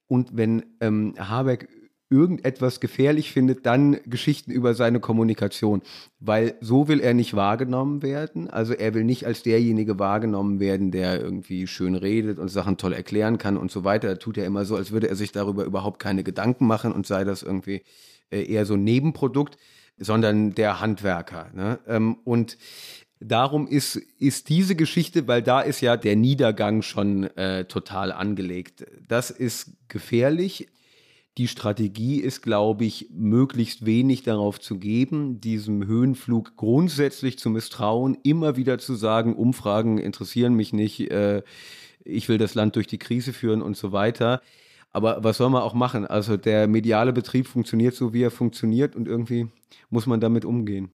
Und wenn ähm, Habeck irgendetwas gefährlich findet, dann Geschichten über seine Kommunikation, weil so will er nicht wahrgenommen werden. Also er will nicht als derjenige wahrgenommen werden, der irgendwie schön redet und Sachen toll erklären kann und so weiter. Er tut ja immer so, als würde er sich darüber überhaupt keine Gedanken machen und sei das irgendwie äh, eher so ein Nebenprodukt, sondern der Handwerker. Ne? Ähm, und Darum ist, ist diese Geschichte, weil da ist ja der Niedergang schon äh, total angelegt. Das ist gefährlich. Die Strategie ist, glaube ich, möglichst wenig darauf zu geben, diesem Höhenflug grundsätzlich zu misstrauen, immer wieder zu sagen, Umfragen interessieren mich nicht, äh, ich will das Land durch die Krise führen und so weiter. Aber was soll man auch machen? Also der mediale Betrieb funktioniert so, wie er funktioniert und irgendwie muss man damit umgehen.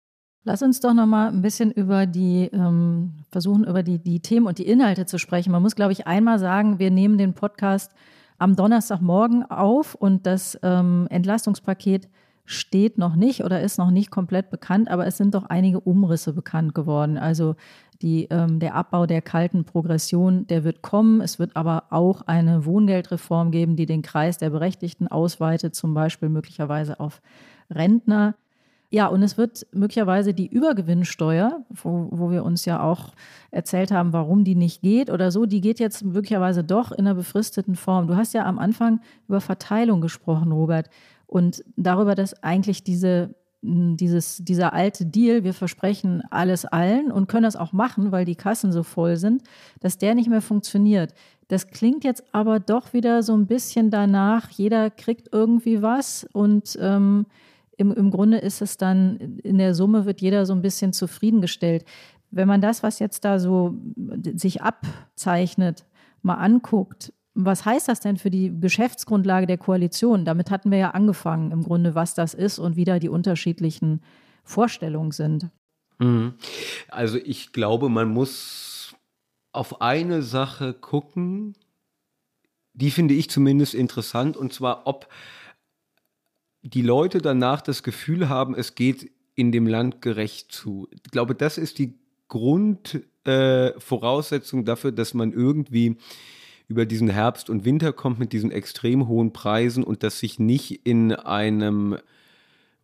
Lass uns doch noch mal ein bisschen über die ähm, versuchen über die, die Themen und die Inhalte zu sprechen. Man muss, glaube ich, einmal sagen, wir nehmen den Podcast am Donnerstagmorgen auf und das ähm, Entlastungspaket steht noch nicht oder ist noch nicht komplett bekannt, aber es sind doch einige Umrisse bekannt geworden. Also die, ähm, der Abbau der kalten Progression, der wird kommen. Es wird aber auch eine Wohngeldreform geben, die den Kreis der Berechtigten ausweitet, zum Beispiel möglicherweise auf Rentner. Ja, und es wird möglicherweise die Übergewinnsteuer, wo, wo wir uns ja auch erzählt haben, warum die nicht geht oder so, die geht jetzt möglicherweise doch in einer befristeten Form. Du hast ja am Anfang über Verteilung gesprochen, Robert, und darüber, dass eigentlich diese dieses, dieser alte Deal, wir versprechen alles allen und können das auch machen, weil die Kassen so voll sind, dass der nicht mehr funktioniert. Das klingt jetzt aber doch wieder so ein bisschen danach, jeder kriegt irgendwie was und ähm, im, im Grunde ist es dann, in der Summe wird jeder so ein bisschen zufriedengestellt. Wenn man das, was jetzt da so sich abzeichnet, mal anguckt, was heißt das denn für die Geschäftsgrundlage der Koalition? Damit hatten wir ja angefangen, im Grunde, was das ist und wie da die unterschiedlichen Vorstellungen sind. Mhm. Also ich glaube, man muss auf eine Sache gucken, die finde ich zumindest interessant, und zwar, ob die Leute danach das Gefühl haben, es geht in dem Land gerecht zu. Ich glaube, das ist die Grundvoraussetzung äh, dafür, dass man irgendwie über diesen Herbst und Winter kommt mit diesen extrem hohen Preisen und das sich nicht in einem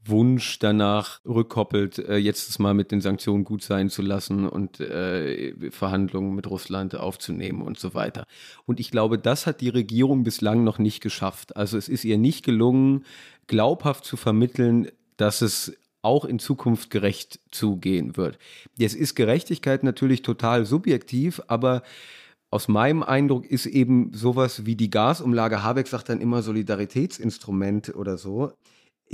Wunsch danach rückkoppelt, äh, jetzt es mal mit den Sanktionen gut sein zu lassen und äh, Verhandlungen mit Russland aufzunehmen und so weiter. Und ich glaube, das hat die Regierung bislang noch nicht geschafft. Also es ist ihr nicht gelungen, glaubhaft zu vermitteln, dass es auch in Zukunft gerecht zugehen wird. Jetzt ist Gerechtigkeit natürlich total subjektiv, aber aus meinem Eindruck ist eben sowas wie die Gasumlage, Habeck sagt dann immer Solidaritätsinstrument oder so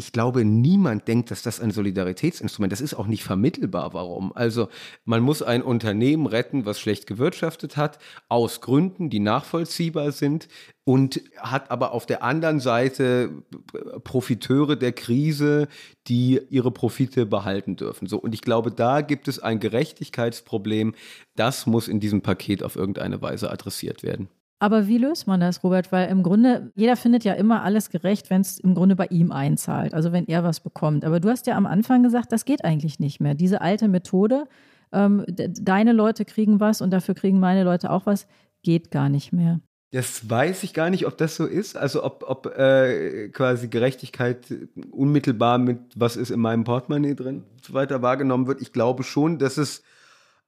ich glaube, niemand denkt, dass das ein Solidaritätsinstrument ist. Das ist auch nicht vermittelbar. Warum? Also, man muss ein Unternehmen retten, was schlecht gewirtschaftet hat, aus Gründen, die nachvollziehbar sind und hat aber auf der anderen Seite Profiteure der Krise, die ihre Profite behalten dürfen. So. Und ich glaube, da gibt es ein Gerechtigkeitsproblem. Das muss in diesem Paket auf irgendeine Weise adressiert werden. Aber wie löst man das, Robert? Weil im Grunde, jeder findet ja immer alles gerecht, wenn es im Grunde bei ihm einzahlt, also wenn er was bekommt. Aber du hast ja am Anfang gesagt, das geht eigentlich nicht mehr. Diese alte Methode, ähm, deine Leute kriegen was und dafür kriegen meine Leute auch was, geht gar nicht mehr. Das weiß ich gar nicht, ob das so ist. Also ob, ob äh, quasi Gerechtigkeit unmittelbar mit was ist in meinem Portemonnaie drin so weiter wahrgenommen wird. Ich glaube schon, dass es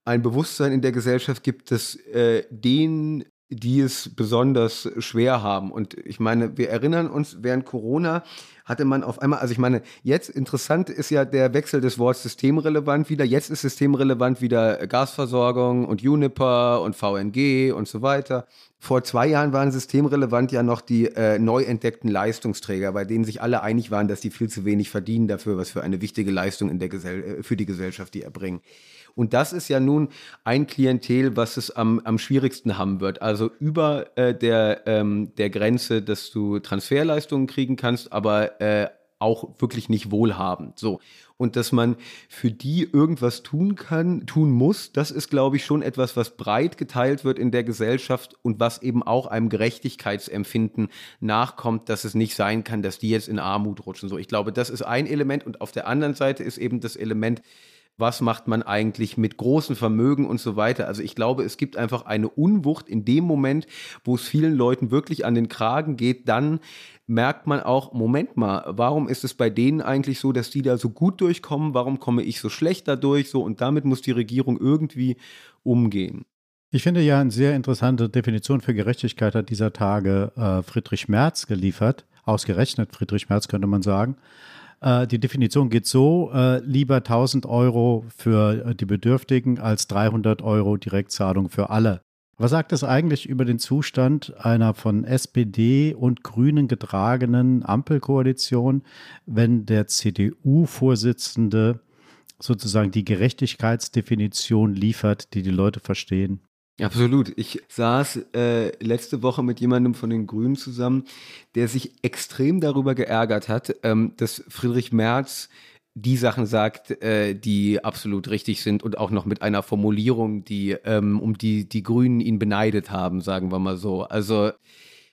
ein Bewusstsein in der Gesellschaft gibt, dass äh, den die es besonders schwer haben. Und ich meine, wir erinnern uns, während Corona hatte man auf einmal, also ich meine, jetzt interessant ist ja der Wechsel des Wortes systemrelevant wieder. Jetzt ist systemrelevant wieder Gasversorgung und Uniper und VNG und so weiter. Vor zwei Jahren waren systemrelevant ja noch die äh, neu entdeckten Leistungsträger, bei denen sich alle einig waren, dass die viel zu wenig verdienen dafür, was für eine wichtige Leistung in der Gesell äh, für die Gesellschaft die erbringen. Und das ist ja nun ein Klientel, was es am, am schwierigsten haben wird. Also über äh, der, ähm, der Grenze, dass du Transferleistungen kriegen kannst, aber äh, auch wirklich nicht wohlhabend. So. Und dass man für die irgendwas tun kann, tun muss, das ist, glaube ich, schon etwas, was breit geteilt wird in der Gesellschaft und was eben auch einem Gerechtigkeitsempfinden nachkommt, dass es nicht sein kann, dass die jetzt in Armut rutschen. So, ich glaube, das ist ein Element. Und auf der anderen Seite ist eben das Element, was macht man eigentlich mit großen Vermögen und so weiter. Also ich glaube, es gibt einfach eine Unwucht in dem Moment, wo es vielen Leuten wirklich an den Kragen geht, dann merkt man auch, Moment mal, warum ist es bei denen eigentlich so, dass die da so gut durchkommen? Warum komme ich so schlecht dadurch? So, und damit muss die Regierung irgendwie umgehen. Ich finde ja eine sehr interessante Definition für Gerechtigkeit hat dieser Tage äh, Friedrich Merz geliefert. Ausgerechnet Friedrich Merz könnte man sagen. Äh, die Definition geht so, äh, lieber 1000 Euro für äh, die Bedürftigen als 300 Euro Direktzahlung für alle. Was sagt es eigentlich über den Zustand einer von SPD und Grünen getragenen Ampelkoalition, wenn der CDU-Vorsitzende sozusagen die Gerechtigkeitsdefinition liefert, die die Leute verstehen? Absolut. Ich saß äh, letzte Woche mit jemandem von den Grünen zusammen, der sich extrem darüber geärgert hat, ähm, dass Friedrich Merz die Sachen sagt, äh, die absolut richtig sind und auch noch mit einer Formulierung, die ähm, um die die Grünen ihn beneidet haben, sagen wir mal so. Also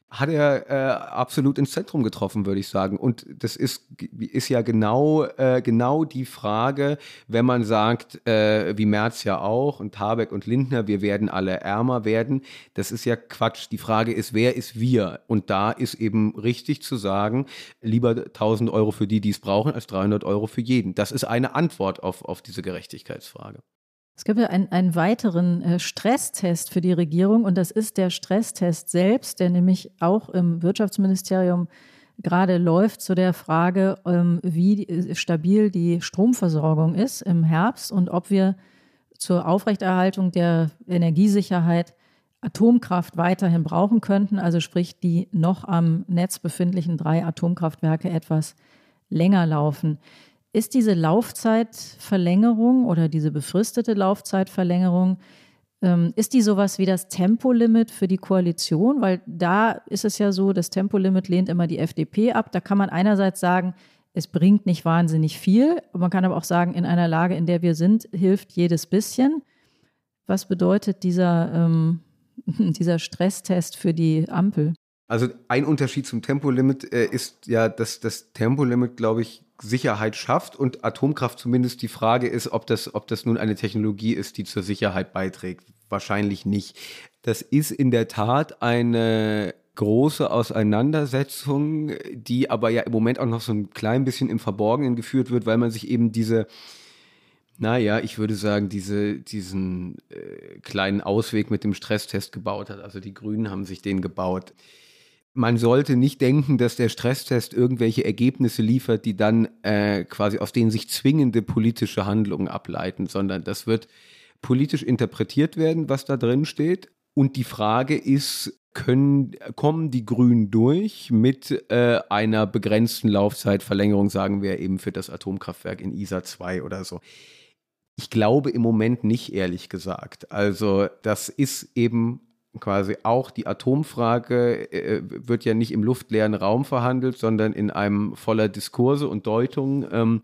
hat er äh, absolut ins Zentrum getroffen, würde ich sagen. Und das ist, ist ja genau, äh, genau die Frage, wenn man sagt, äh, wie Merz ja auch und Habeck und Lindner, wir werden alle ärmer werden. Das ist ja Quatsch. Die Frage ist, wer ist wir? Und da ist eben richtig zu sagen, lieber 1000 Euro für die, die es brauchen, als 300 Euro für jeden. Das ist eine Antwort auf, auf diese Gerechtigkeitsfrage. Es gibt ja einen, einen weiteren äh, Stresstest für die Regierung und das ist der Stresstest selbst, der nämlich auch im Wirtschaftsministerium gerade läuft zu der Frage, ähm, wie äh, stabil die Stromversorgung ist im Herbst und ob wir zur Aufrechterhaltung der Energiesicherheit Atomkraft weiterhin brauchen könnten, also sprich die noch am Netz befindlichen drei Atomkraftwerke etwas länger laufen. Ist diese Laufzeitverlängerung oder diese befristete Laufzeitverlängerung, ähm, ist die sowas wie das Tempolimit für die Koalition? Weil da ist es ja so, das Tempolimit lehnt immer die FDP ab. Da kann man einerseits sagen, es bringt nicht wahnsinnig viel. Man kann aber auch sagen, in einer Lage, in der wir sind, hilft jedes bisschen. Was bedeutet dieser, ähm, dieser Stresstest für die Ampel? Also ein Unterschied zum Tempolimit äh, ist ja, dass das Tempolimit, glaube ich, Sicherheit schafft und Atomkraft zumindest die Frage ist, ob das, ob das nun eine Technologie ist, die zur Sicherheit beiträgt. Wahrscheinlich nicht. Das ist in der Tat eine große Auseinandersetzung, die aber ja im Moment auch noch so ein klein bisschen im Verborgenen geführt wird, weil man sich eben diese, naja, ich würde sagen, diese, diesen äh, kleinen Ausweg mit dem Stresstest gebaut hat. Also die Grünen haben sich den gebaut man sollte nicht denken, dass der Stresstest irgendwelche Ergebnisse liefert, die dann äh, quasi aus denen sich zwingende politische Handlungen ableiten, sondern das wird politisch interpretiert werden, was da drin steht. Und die Frage ist, können, kommen die Grünen durch mit äh, einer begrenzten Laufzeitverlängerung, sagen wir eben für das Atomkraftwerk in ISA 2 oder so? Ich glaube im Moment nicht, ehrlich gesagt. Also das ist eben quasi auch die Atomfrage äh, wird ja nicht im luftleeren Raum verhandelt, sondern in einem voller Diskurse und Deutungen. Ähm,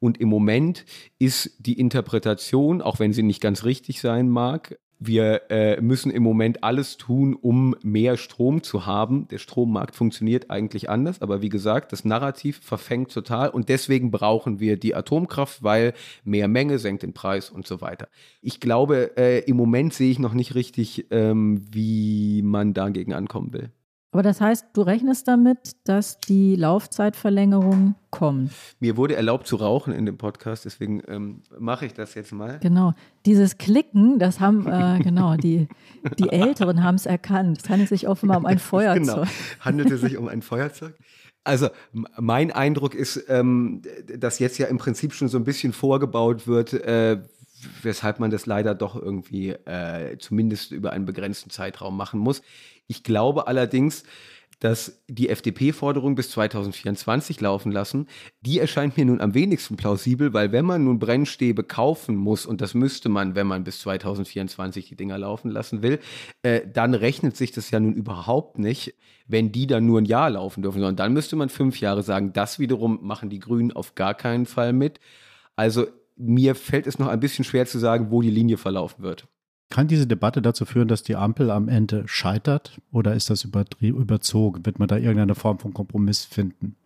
und im Moment ist die Interpretation, auch wenn sie nicht ganz richtig sein mag, wir äh, müssen im Moment alles tun, um mehr Strom zu haben. Der Strommarkt funktioniert eigentlich anders, aber wie gesagt, das Narrativ verfängt total und deswegen brauchen wir die Atomkraft, weil mehr Menge senkt den Preis und so weiter. Ich glaube, äh, im Moment sehe ich noch nicht richtig, ähm, wie man dagegen ankommen will. Aber das heißt, du rechnest damit, dass die Laufzeitverlängerung kommt. Mir wurde erlaubt zu rauchen in dem Podcast, deswegen ähm, mache ich das jetzt mal. Genau. Dieses Klicken, das haben, äh, genau, die, die Älteren haben es erkannt. Es handelt sich offenbar um ein Feuerzeug. Genau, handelte sich um ein Feuerzeug. Also mein Eindruck ist, ähm, dass jetzt ja im Prinzip schon so ein bisschen vorgebaut wird, äh, weshalb man das leider doch irgendwie äh, zumindest über einen begrenzten Zeitraum machen muss. Ich glaube allerdings, dass die FDP-Forderung bis 2024 laufen lassen, die erscheint mir nun am wenigsten plausibel, weil wenn man nun Brennstäbe kaufen muss, und das müsste man, wenn man bis 2024 die Dinger laufen lassen will, äh, dann rechnet sich das ja nun überhaupt nicht, wenn die dann nur ein Jahr laufen dürfen, sondern dann müsste man fünf Jahre sagen. Das wiederum machen die Grünen auf gar keinen Fall mit. Also mir fällt es noch ein bisschen schwer zu sagen, wo die Linie verlaufen wird. Kann diese Debatte dazu führen, dass die Ampel am Ende scheitert oder ist das überzogen? Wird man da irgendeine Form von Kompromiss finden?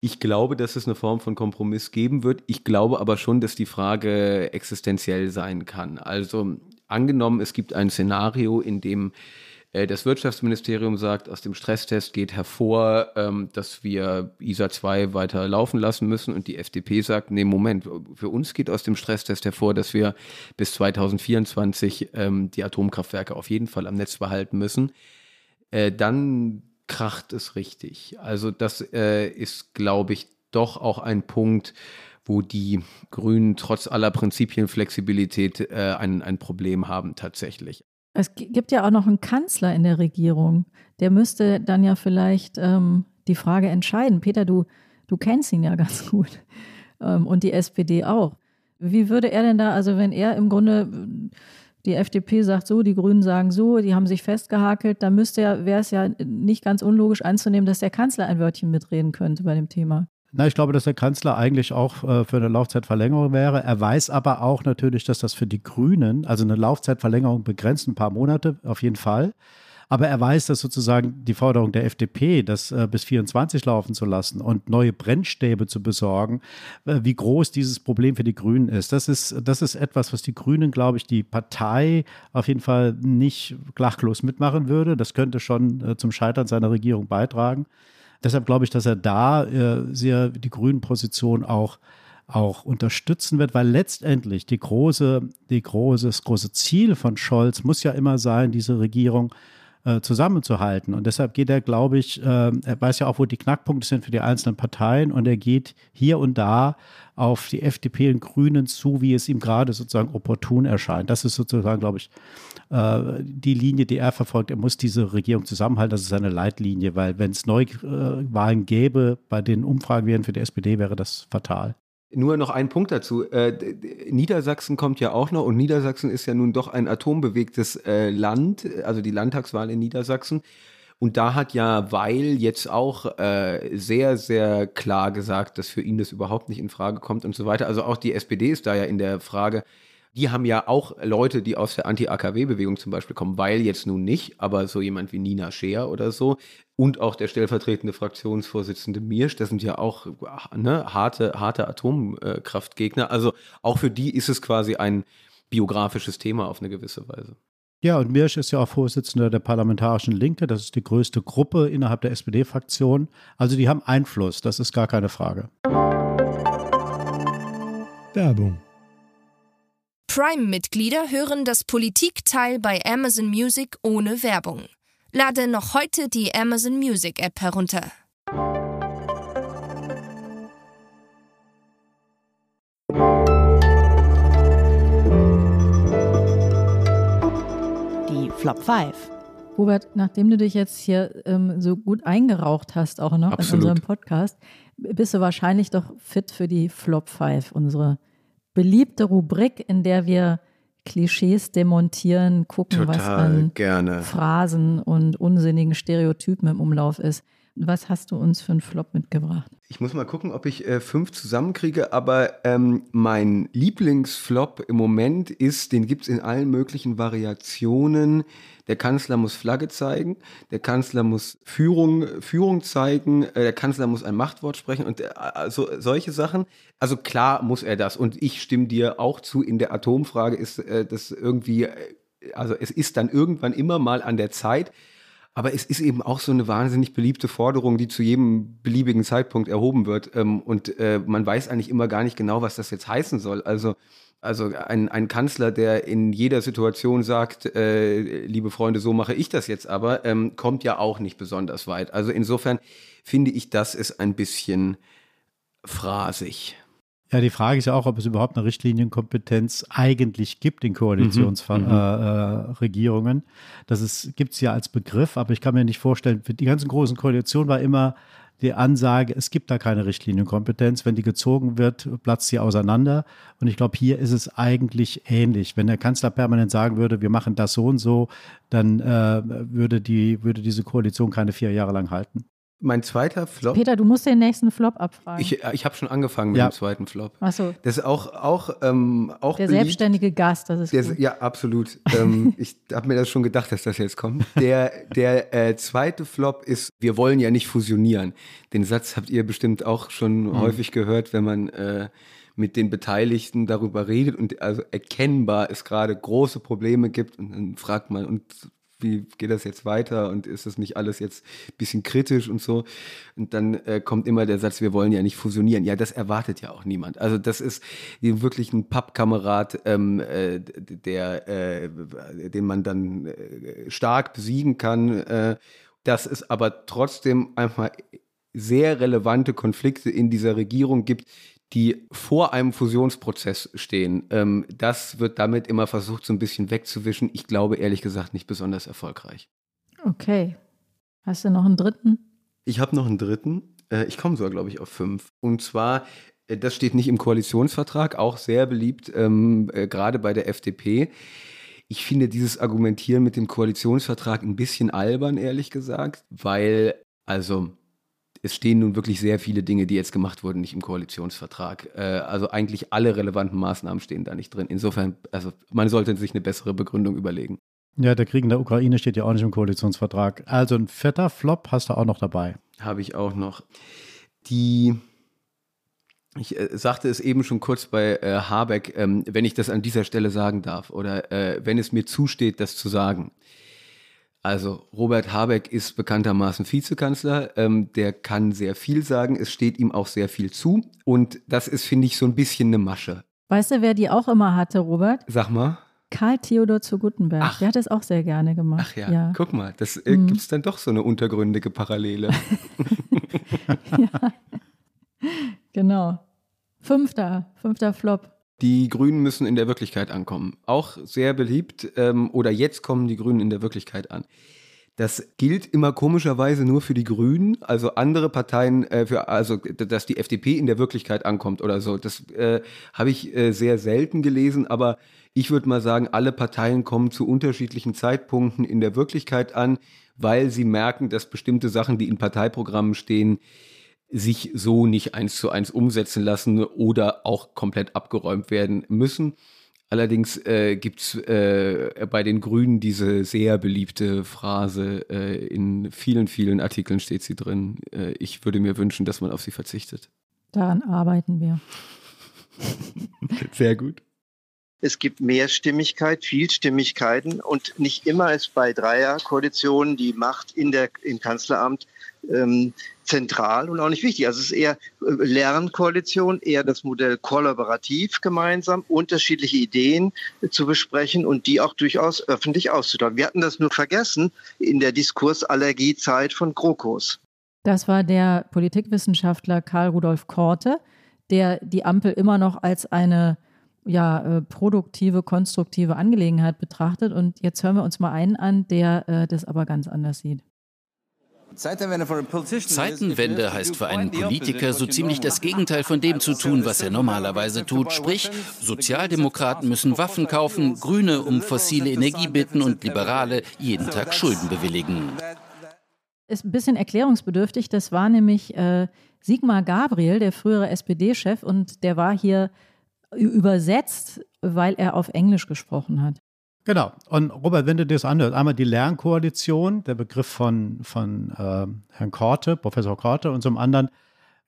Ich glaube, dass es eine Form von Kompromiss geben wird. Ich glaube aber schon, dass die Frage existenziell sein kann. Also angenommen, es gibt ein Szenario, in dem das Wirtschaftsministerium sagt, aus dem Stresstest geht hervor, ähm, dass wir ISA 2 weiter laufen lassen müssen. Und die FDP sagt, nee, Moment, für uns geht aus dem Stresstest hervor, dass wir bis 2024 ähm, die Atomkraftwerke auf jeden Fall am Netz behalten müssen. Äh, dann kracht es richtig. Also das äh, ist, glaube ich, doch auch ein Punkt, wo die Grünen trotz aller Prinzipienflexibilität äh, ein, ein Problem haben tatsächlich. Es gibt ja auch noch einen Kanzler in der Regierung. Der müsste dann ja vielleicht ähm, die Frage entscheiden. Peter, du, du kennst ihn ja ganz gut ähm, und die SPD auch. Wie würde er denn da, also wenn er im Grunde die FDP sagt so, die Grünen sagen so, die haben sich festgehakelt, dann müsste ja, wäre es ja nicht ganz unlogisch anzunehmen, dass der Kanzler ein Wörtchen mitreden könnte bei dem Thema. Na, ich glaube, dass der Kanzler eigentlich auch äh, für eine Laufzeitverlängerung wäre. Er weiß aber auch natürlich, dass das für die Grünen, also eine Laufzeitverlängerung begrenzt ein paar Monate auf jeden Fall. Aber er weiß, dass sozusagen die Forderung der FDP, das äh, bis 24 laufen zu lassen und neue Brennstäbe zu besorgen, äh, wie groß dieses Problem für die Grünen ist. Das ist, das ist etwas, was die Grünen, glaube ich, die Partei auf jeden Fall nicht klachlos mitmachen würde. Das könnte schon äh, zum Scheitern seiner Regierung beitragen. Deshalb glaube ich, dass er da äh, sehr die grünen Position auch auch unterstützen wird, weil letztendlich die große, die große, das große Ziel von Scholz muss ja immer sein, diese Regierung äh, zusammenzuhalten. Und deshalb geht er, glaube ich, äh, er weiß ja auch, wo die Knackpunkte sind für die einzelnen Parteien und er geht hier und da auf die FDP und Grünen zu, wie es ihm gerade sozusagen opportun erscheint. Das ist sozusagen, glaube ich, äh, die Linie, die er verfolgt. Er muss diese Regierung zusammenhalten. Das ist seine Leitlinie, weil wenn es Neuwahlen gäbe, bei den Umfragen für die SPD, wäre das fatal. Nur noch ein Punkt dazu. Äh, Niedersachsen kommt ja auch noch und Niedersachsen ist ja nun doch ein atombewegtes äh, Land, also die Landtagswahl in Niedersachsen. Und da hat ja Weil jetzt auch äh, sehr, sehr klar gesagt, dass für ihn das überhaupt nicht in Frage kommt und so weiter. Also auch die SPD ist da ja in der Frage, die haben ja auch Leute, die aus der Anti-AKW-Bewegung zum Beispiel kommen, weil jetzt nun nicht, aber so jemand wie Nina Scheer oder so und auch der stellvertretende Fraktionsvorsitzende Mirsch, das sind ja auch ne, harte, harte Atomkraftgegner. Also auch für die ist es quasi ein biografisches Thema auf eine gewisse Weise. Ja, und Mirsch ist ja auch Vorsitzender der Parlamentarischen Linke. Das ist die größte Gruppe innerhalb der SPD-Fraktion. Also die haben Einfluss, das ist gar keine Frage. Werbung Prime-Mitglieder hören das Politikteil bei Amazon Music ohne Werbung. Lade noch heute die Amazon Music App herunter. Die Flop 5. Robert, nachdem du dich jetzt hier ähm, so gut eingeraucht hast, auch noch Absolut. in unserem Podcast, bist du wahrscheinlich doch fit für die Flop 5, unsere beliebte Rubrik, in der wir Klischees demontieren, gucken, Total was an gerne. Phrasen und unsinnigen Stereotypen im Umlauf ist. Was hast du uns für einen Flop mitgebracht? Ich muss mal gucken, ob ich äh, fünf zusammenkriege, aber ähm, mein Lieblingsflop im Moment ist, den gibt es in allen möglichen Variationen. Der Kanzler muss Flagge zeigen, der Kanzler muss Führung, Führung zeigen, äh, der Kanzler muss ein Machtwort sprechen und äh, also solche Sachen. Also klar muss er das und ich stimme dir auch zu, in der Atomfrage ist äh, das irgendwie, äh, also es ist dann irgendwann immer mal an der Zeit, aber es ist eben auch so eine wahnsinnig beliebte Forderung, die zu jedem beliebigen Zeitpunkt erhoben wird. Ähm, und äh, man weiß eigentlich immer gar nicht genau, was das jetzt heißen soll. Also, also ein, ein Kanzler, der in jeder Situation sagt, äh, liebe Freunde, so mache ich das jetzt aber, ähm, kommt ja auch nicht besonders weit. Also insofern finde ich, das ist ein bisschen phrasig. Ja, die Frage ist ja auch, ob es überhaupt eine Richtlinienkompetenz eigentlich gibt in Koalitionsregierungen. Mhm, äh, das gibt es ja als Begriff, aber ich kann mir nicht vorstellen, für die ganzen großen Koalitionen war immer die Ansage, es gibt da keine Richtlinienkompetenz. Wenn die gezogen wird, platzt sie auseinander. Und ich glaube, hier ist es eigentlich ähnlich. Wenn der Kanzler permanent sagen würde, wir machen das so und so, dann äh, würde, die, würde diese Koalition keine vier Jahre lang halten. Mein zweiter Flop. Peter, du musst den nächsten Flop abfragen. Ich, ich habe schon angefangen mit ja. dem zweiten Flop. Achso. Das ist auch, auch, ähm, auch Der beliebt. selbstständige Gast, das ist der, Ja, absolut. ähm, ich habe mir das schon gedacht, dass das jetzt kommt. Der, der äh, zweite Flop ist, wir wollen ja nicht fusionieren. Den Satz habt ihr bestimmt auch schon mhm. häufig gehört, wenn man äh, mit den Beteiligten darüber redet und also erkennbar es gerade große Probleme gibt und dann fragt man, und wie geht das jetzt weiter und ist das nicht alles jetzt ein bisschen kritisch und so. Und dann äh, kommt immer der Satz, wir wollen ja nicht fusionieren. Ja, das erwartet ja auch niemand. Also das ist wirklich ein Pappkamerad, ähm, äh, der, äh, den man dann äh, stark besiegen kann. Äh, dass es aber trotzdem einfach sehr relevante Konflikte in dieser Regierung gibt, die vor einem Fusionsprozess stehen. Ähm, das wird damit immer versucht, so ein bisschen wegzuwischen. Ich glaube ehrlich gesagt nicht besonders erfolgreich. Okay. Hast du noch einen dritten? Ich habe noch einen dritten. Äh, ich komme sogar, glaube ich, auf fünf. Und zwar, äh, das steht nicht im Koalitionsvertrag, auch sehr beliebt, ähm, äh, gerade bei der FDP. Ich finde dieses Argumentieren mit dem Koalitionsvertrag ein bisschen albern, ehrlich gesagt, weil, also es stehen nun wirklich sehr viele Dinge, die jetzt gemacht wurden, nicht im Koalitionsvertrag. Äh, also eigentlich alle relevanten Maßnahmen stehen da nicht drin. Insofern, also man sollte sich eine bessere Begründung überlegen. Ja, der Krieg in der Ukraine steht ja auch nicht im Koalitionsvertrag. Also ein fetter Flop hast du auch noch dabei. Habe ich auch noch. Die, ich äh, sagte es eben schon kurz bei äh, Habeck, ähm, wenn ich das an dieser Stelle sagen darf oder äh, wenn es mir zusteht, das zu sagen. Also Robert Habeck ist bekanntermaßen Vizekanzler, ähm, der kann sehr viel sagen, es steht ihm auch sehr viel zu und das ist, finde ich, so ein bisschen eine Masche. Weißt du, wer die auch immer hatte, Robert? Sag mal. Karl Theodor zu Gutenberg. Ach. Der hat es auch sehr gerne gemacht. Ach ja, ja. guck mal, das äh, mhm. gibt es dann doch so eine untergründige Parallele. ja, genau. Fünfter, fünfter Flop. Die Grünen müssen in der Wirklichkeit ankommen. Auch sehr beliebt. Ähm, oder jetzt kommen die Grünen in der Wirklichkeit an. Das gilt immer komischerweise nur für die Grünen, also andere Parteien, äh, für, also dass die FDP in der Wirklichkeit ankommt oder so. Das äh, habe ich äh, sehr selten gelesen, aber ich würde mal sagen, alle Parteien kommen zu unterschiedlichen Zeitpunkten in der Wirklichkeit an, weil sie merken, dass bestimmte Sachen, die in Parteiprogrammen stehen, sich so nicht eins zu eins umsetzen lassen oder auch komplett abgeräumt werden müssen. Allerdings äh, gibt es äh, bei den Grünen diese sehr beliebte Phrase, äh, in vielen, vielen Artikeln steht sie drin, äh, ich würde mir wünschen, dass man auf sie verzichtet. Daran arbeiten wir. sehr gut. Es gibt Mehrstimmigkeit, Vielstimmigkeiten und nicht immer ist bei Dreierkoalitionen die Macht in der, im Kanzleramt ähm, zentral und auch nicht wichtig. Also es ist eher äh, Lernkoalition, eher das Modell kollaborativ gemeinsam, unterschiedliche Ideen äh, zu besprechen und die auch durchaus öffentlich auszutauschen. Wir hatten das nur vergessen in der Diskursallergiezeit von GroKos. Das war der Politikwissenschaftler Karl Rudolf Korte, der die Ampel immer noch als eine ja, äh, produktive, konstruktive Angelegenheit betrachtet. Und jetzt hören wir uns mal einen an, der das aber ganz anders sieht. Zeitenwende heißt für einen Politiker so ziemlich das Gegenteil von dem zu tun, was er normalerweise tut. Sprich, Sozialdemokraten müssen Waffen kaufen, Grüne um fossile Energie bitten und Liberale jeden Tag Schulden bewilligen. Ist ein bisschen erklärungsbedürftig. Das war nämlich äh, Sigmar Gabriel, der frühere SPD-Chef, und der war hier übersetzt, weil er auf Englisch gesprochen hat. Genau. Und Robert, wenn du dir das anhörst, einmal die Lernkoalition, der Begriff von, von äh, Herrn Korte, Professor Korte, und zum anderen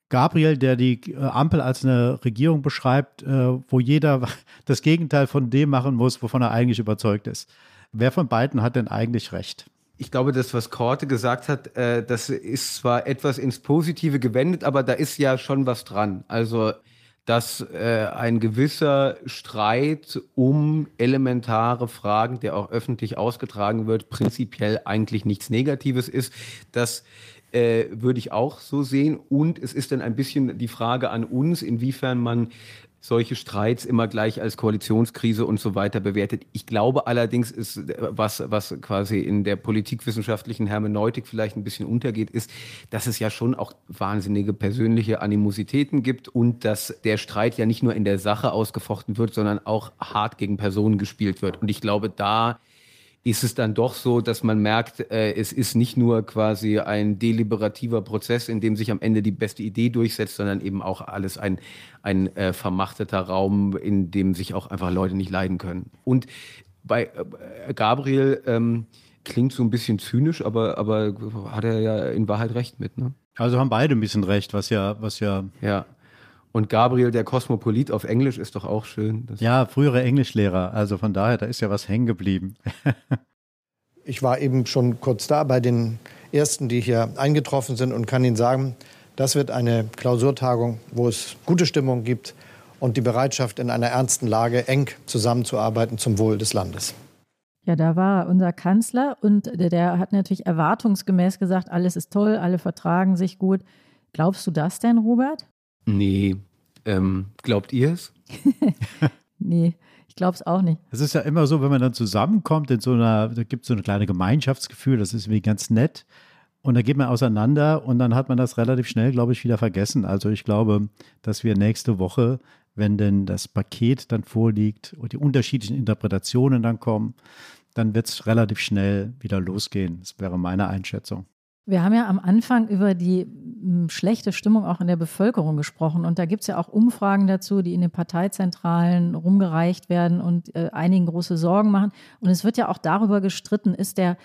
Gabriel, der die äh, Ampel als eine Regierung beschreibt, äh, wo jeder das Gegenteil von dem machen muss, wovon er eigentlich überzeugt ist. Wer von beiden hat denn eigentlich recht? Ich glaube, das, was Korte gesagt hat, äh, das ist zwar etwas ins Positive gewendet, aber da ist ja schon was dran. Also dass äh, ein gewisser Streit um elementare Fragen, der auch öffentlich ausgetragen wird, prinzipiell eigentlich nichts Negatives ist. Das äh, würde ich auch so sehen. Und es ist dann ein bisschen die Frage an uns, inwiefern man solche Streits immer gleich als Koalitionskrise und so weiter bewertet. Ich glaube allerdings, ist, was, was quasi in der politikwissenschaftlichen Hermeneutik vielleicht ein bisschen untergeht, ist, dass es ja schon auch wahnsinnige persönliche Animositäten gibt und dass der Streit ja nicht nur in der Sache ausgefochten wird, sondern auch hart gegen Personen gespielt wird. Und ich glaube, da ist es dann doch so, dass man merkt, äh, es ist nicht nur quasi ein deliberativer Prozess, in dem sich am Ende die beste Idee durchsetzt, sondern eben auch alles ein, ein äh, vermachteter Raum, in dem sich auch einfach Leute nicht leiden können. Und bei äh, Gabriel ähm, klingt so ein bisschen zynisch, aber, aber hat er ja in Wahrheit recht mit. Ne? Also haben beide ein bisschen recht, was ja, was ja. Ja. Und Gabriel, der Kosmopolit auf Englisch, ist doch auch schön. ja, frühere Englischlehrer. Also von daher, da ist ja was hängen geblieben. ich war eben schon kurz da bei den ersten, die hier eingetroffen sind und kann Ihnen sagen, das wird eine Klausurtagung, wo es gute Stimmung gibt und die Bereitschaft, in einer ernsten Lage eng zusammenzuarbeiten zum Wohl des Landes. Ja, da war unser Kanzler und der hat natürlich erwartungsgemäß gesagt, alles ist toll, alle vertragen sich gut. Glaubst du das denn, Robert? Nee. Ähm, glaubt ihr es? nee. Ich glaube es auch nicht. Es ist ja immer so, wenn man dann zusammenkommt in so einer, da gibt es so ein kleines Gemeinschaftsgefühl, das ist irgendwie ganz nett. Und dann geht man auseinander und dann hat man das relativ schnell, glaube ich, wieder vergessen. Also ich glaube, dass wir nächste Woche, wenn denn das Paket dann vorliegt und die unterschiedlichen Interpretationen dann kommen, dann wird es relativ schnell wieder losgehen. Das wäre meine Einschätzung. Wir haben ja am Anfang über die schlechte Stimmung auch in der Bevölkerung gesprochen. Und da gibt es ja auch Umfragen dazu, die in den Parteizentralen rumgereicht werden und äh, einigen große Sorgen machen. Und es wird ja auch darüber gestritten, ist der,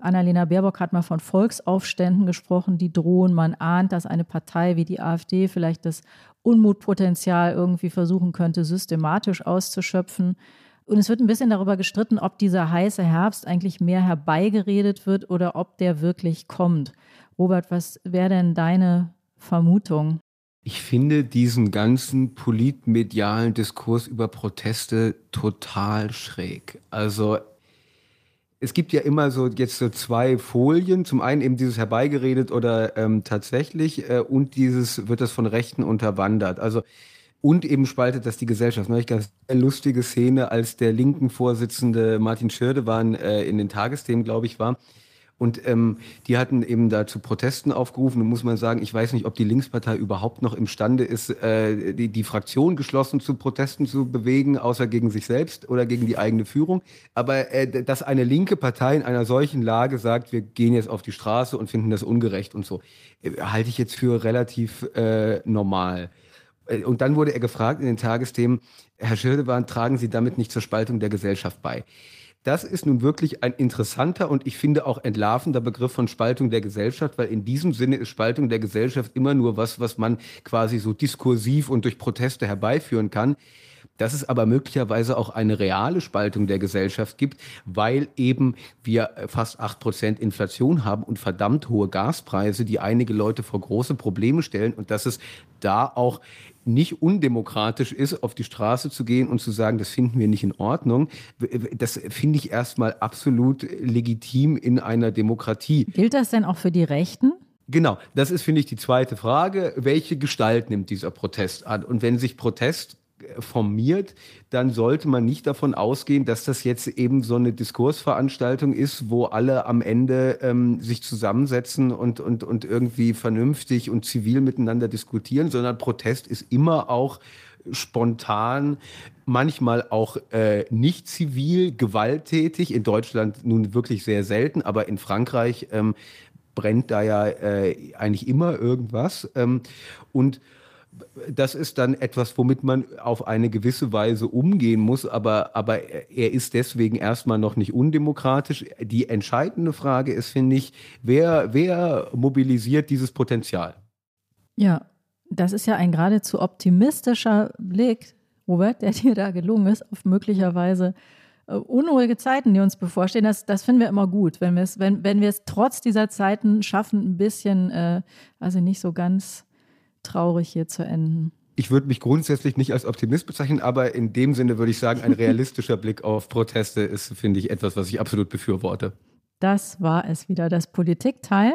Annalena Baerbock hat mal von Volksaufständen gesprochen, die drohen. Man ahnt, dass eine Partei wie die AfD vielleicht das Unmutpotenzial irgendwie versuchen könnte, systematisch auszuschöpfen. Und es wird ein bisschen darüber gestritten, ob dieser heiße Herbst eigentlich mehr herbeigeredet wird oder ob der wirklich kommt. Robert, was wäre denn deine Vermutung? Ich finde diesen ganzen politmedialen Diskurs über Proteste total schräg. Also es gibt ja immer so jetzt so zwei Folien. Zum einen eben dieses herbeigeredet oder ähm, tatsächlich äh, und dieses wird das von Rechten unterwandert. Also und eben spaltet das die Gesellschaft. Neulich ganz lustige Szene, als der linken Vorsitzende Martin Schirdewan äh, in den Tagesthemen, glaube ich, war. Und ähm, die hatten eben da zu Protesten aufgerufen. Und muss man sagen, ich weiß nicht, ob die Linkspartei überhaupt noch imstande ist, äh, die, die Fraktion geschlossen zu Protesten zu bewegen, außer gegen sich selbst oder gegen die eigene Führung. Aber äh, dass eine linke Partei in einer solchen Lage sagt, wir gehen jetzt auf die Straße und finden das ungerecht und so, äh, halte ich jetzt für relativ äh, normal. Äh, und dann wurde er gefragt in den Tagesthemen, Herr Schirdewan, tragen Sie damit nicht zur Spaltung der Gesellschaft bei? Das ist nun wirklich ein interessanter und ich finde auch entlarvender Begriff von Spaltung der Gesellschaft, weil in diesem Sinne ist Spaltung der Gesellschaft immer nur was, was man quasi so diskursiv und durch Proteste herbeiführen kann. Dass es aber möglicherweise auch eine reale Spaltung der Gesellschaft gibt, weil eben wir fast acht Prozent Inflation haben und verdammt hohe Gaspreise, die einige Leute vor große Probleme stellen und dass es da auch nicht undemokratisch ist, auf die Straße zu gehen und zu sagen, das finden wir nicht in Ordnung, das finde ich erstmal absolut legitim in einer Demokratie. Gilt das denn auch für die Rechten? Genau, das ist, finde ich, die zweite Frage. Welche Gestalt nimmt dieser Protest an? Und wenn sich Protest formiert, dann sollte man nicht davon ausgehen, dass das jetzt eben so eine Diskursveranstaltung ist, wo alle am Ende ähm, sich zusammensetzen und, und, und irgendwie vernünftig und zivil miteinander diskutieren, sondern Protest ist immer auch spontan, manchmal auch äh, nicht zivil, gewalttätig. In Deutschland nun wirklich sehr selten, aber in Frankreich ähm, brennt da ja äh, eigentlich immer irgendwas. Ähm, und das ist dann etwas, womit man auf eine gewisse Weise umgehen muss, aber, aber er ist deswegen erstmal noch nicht undemokratisch. Die entscheidende Frage ist, finde ich, wer, wer mobilisiert dieses Potenzial? Ja, das ist ja ein geradezu optimistischer Blick, Robert, der dir da gelungen ist, auf möglicherweise äh, unruhige Zeiten, die uns bevorstehen. Das, das finden wir immer gut, wenn wir es, wenn, wenn trotz dieser Zeiten schaffen, ein bisschen, äh, also nicht so ganz traurig hier zu enden. Ich würde mich grundsätzlich nicht als Optimist bezeichnen, aber in dem Sinne würde ich sagen, ein realistischer Blick auf Proteste ist, finde ich, etwas, was ich absolut befürworte. Das war es wieder, das Politikteil,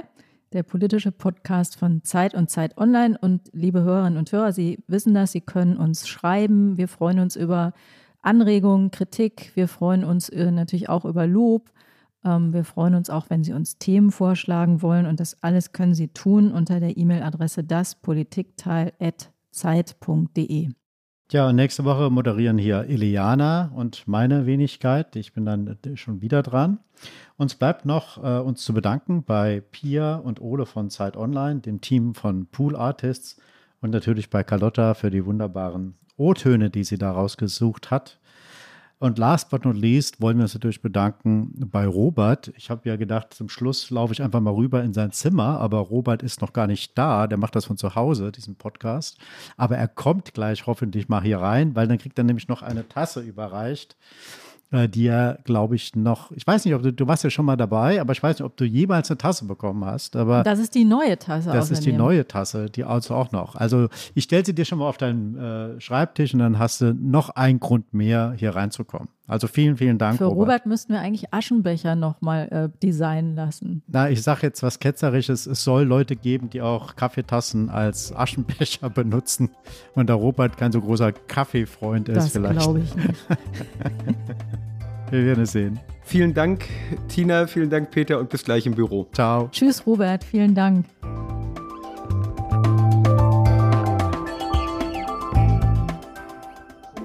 der politische Podcast von Zeit und Zeit Online. Und liebe Hörerinnen und Hörer, Sie wissen das, Sie können uns schreiben. Wir freuen uns über Anregungen, Kritik. Wir freuen uns äh, natürlich auch über Lob. Ähm, wir freuen uns auch, wenn Sie uns Themen vorschlagen wollen und das alles können Sie tun unter der E-Mail-Adresse daspolitikteil.zeit.de. Ja, nächste Woche moderieren hier Iliana und meine Wenigkeit. Ich bin dann schon wieder dran. Uns bleibt noch, äh, uns zu bedanken bei Pia und Ole von Zeit Online, dem Team von Pool Artists und natürlich bei Carlotta für die wunderbaren O-Töne, die sie da rausgesucht hat. Und last but not least wollen wir uns natürlich bedanken bei Robert. Ich habe ja gedacht, zum Schluss laufe ich einfach mal rüber in sein Zimmer, aber Robert ist noch gar nicht da. Der macht das von zu Hause, diesen Podcast. Aber er kommt gleich hoffentlich mal hier rein, weil dann kriegt er nämlich noch eine Tasse überreicht die er, glaube ich, noch, ich weiß nicht, ob du, du warst ja schon mal dabei, aber ich weiß nicht, ob du jemals eine Tasse bekommen hast. Aber das ist die neue Tasse. Das ist die neue Tasse, die also auch noch. Also ich stelle sie dir schon mal auf deinen äh, Schreibtisch und dann hast du noch einen Grund mehr, hier reinzukommen. Also vielen, vielen Dank. Für Robert, Robert müssten wir eigentlich Aschenbecher nochmal äh, designen lassen. Na, ich sage jetzt was Ketzerisches. Es soll Leute geben, die auch Kaffeetassen als Aschenbecher benutzen. Und da Robert kein so großer Kaffeefreund ist, das vielleicht. Das glaube ich nicht. wir werden es sehen. Vielen Dank, Tina. Vielen Dank, Peter. Und bis gleich im Büro. Ciao. Tschüss, Robert. Vielen Dank.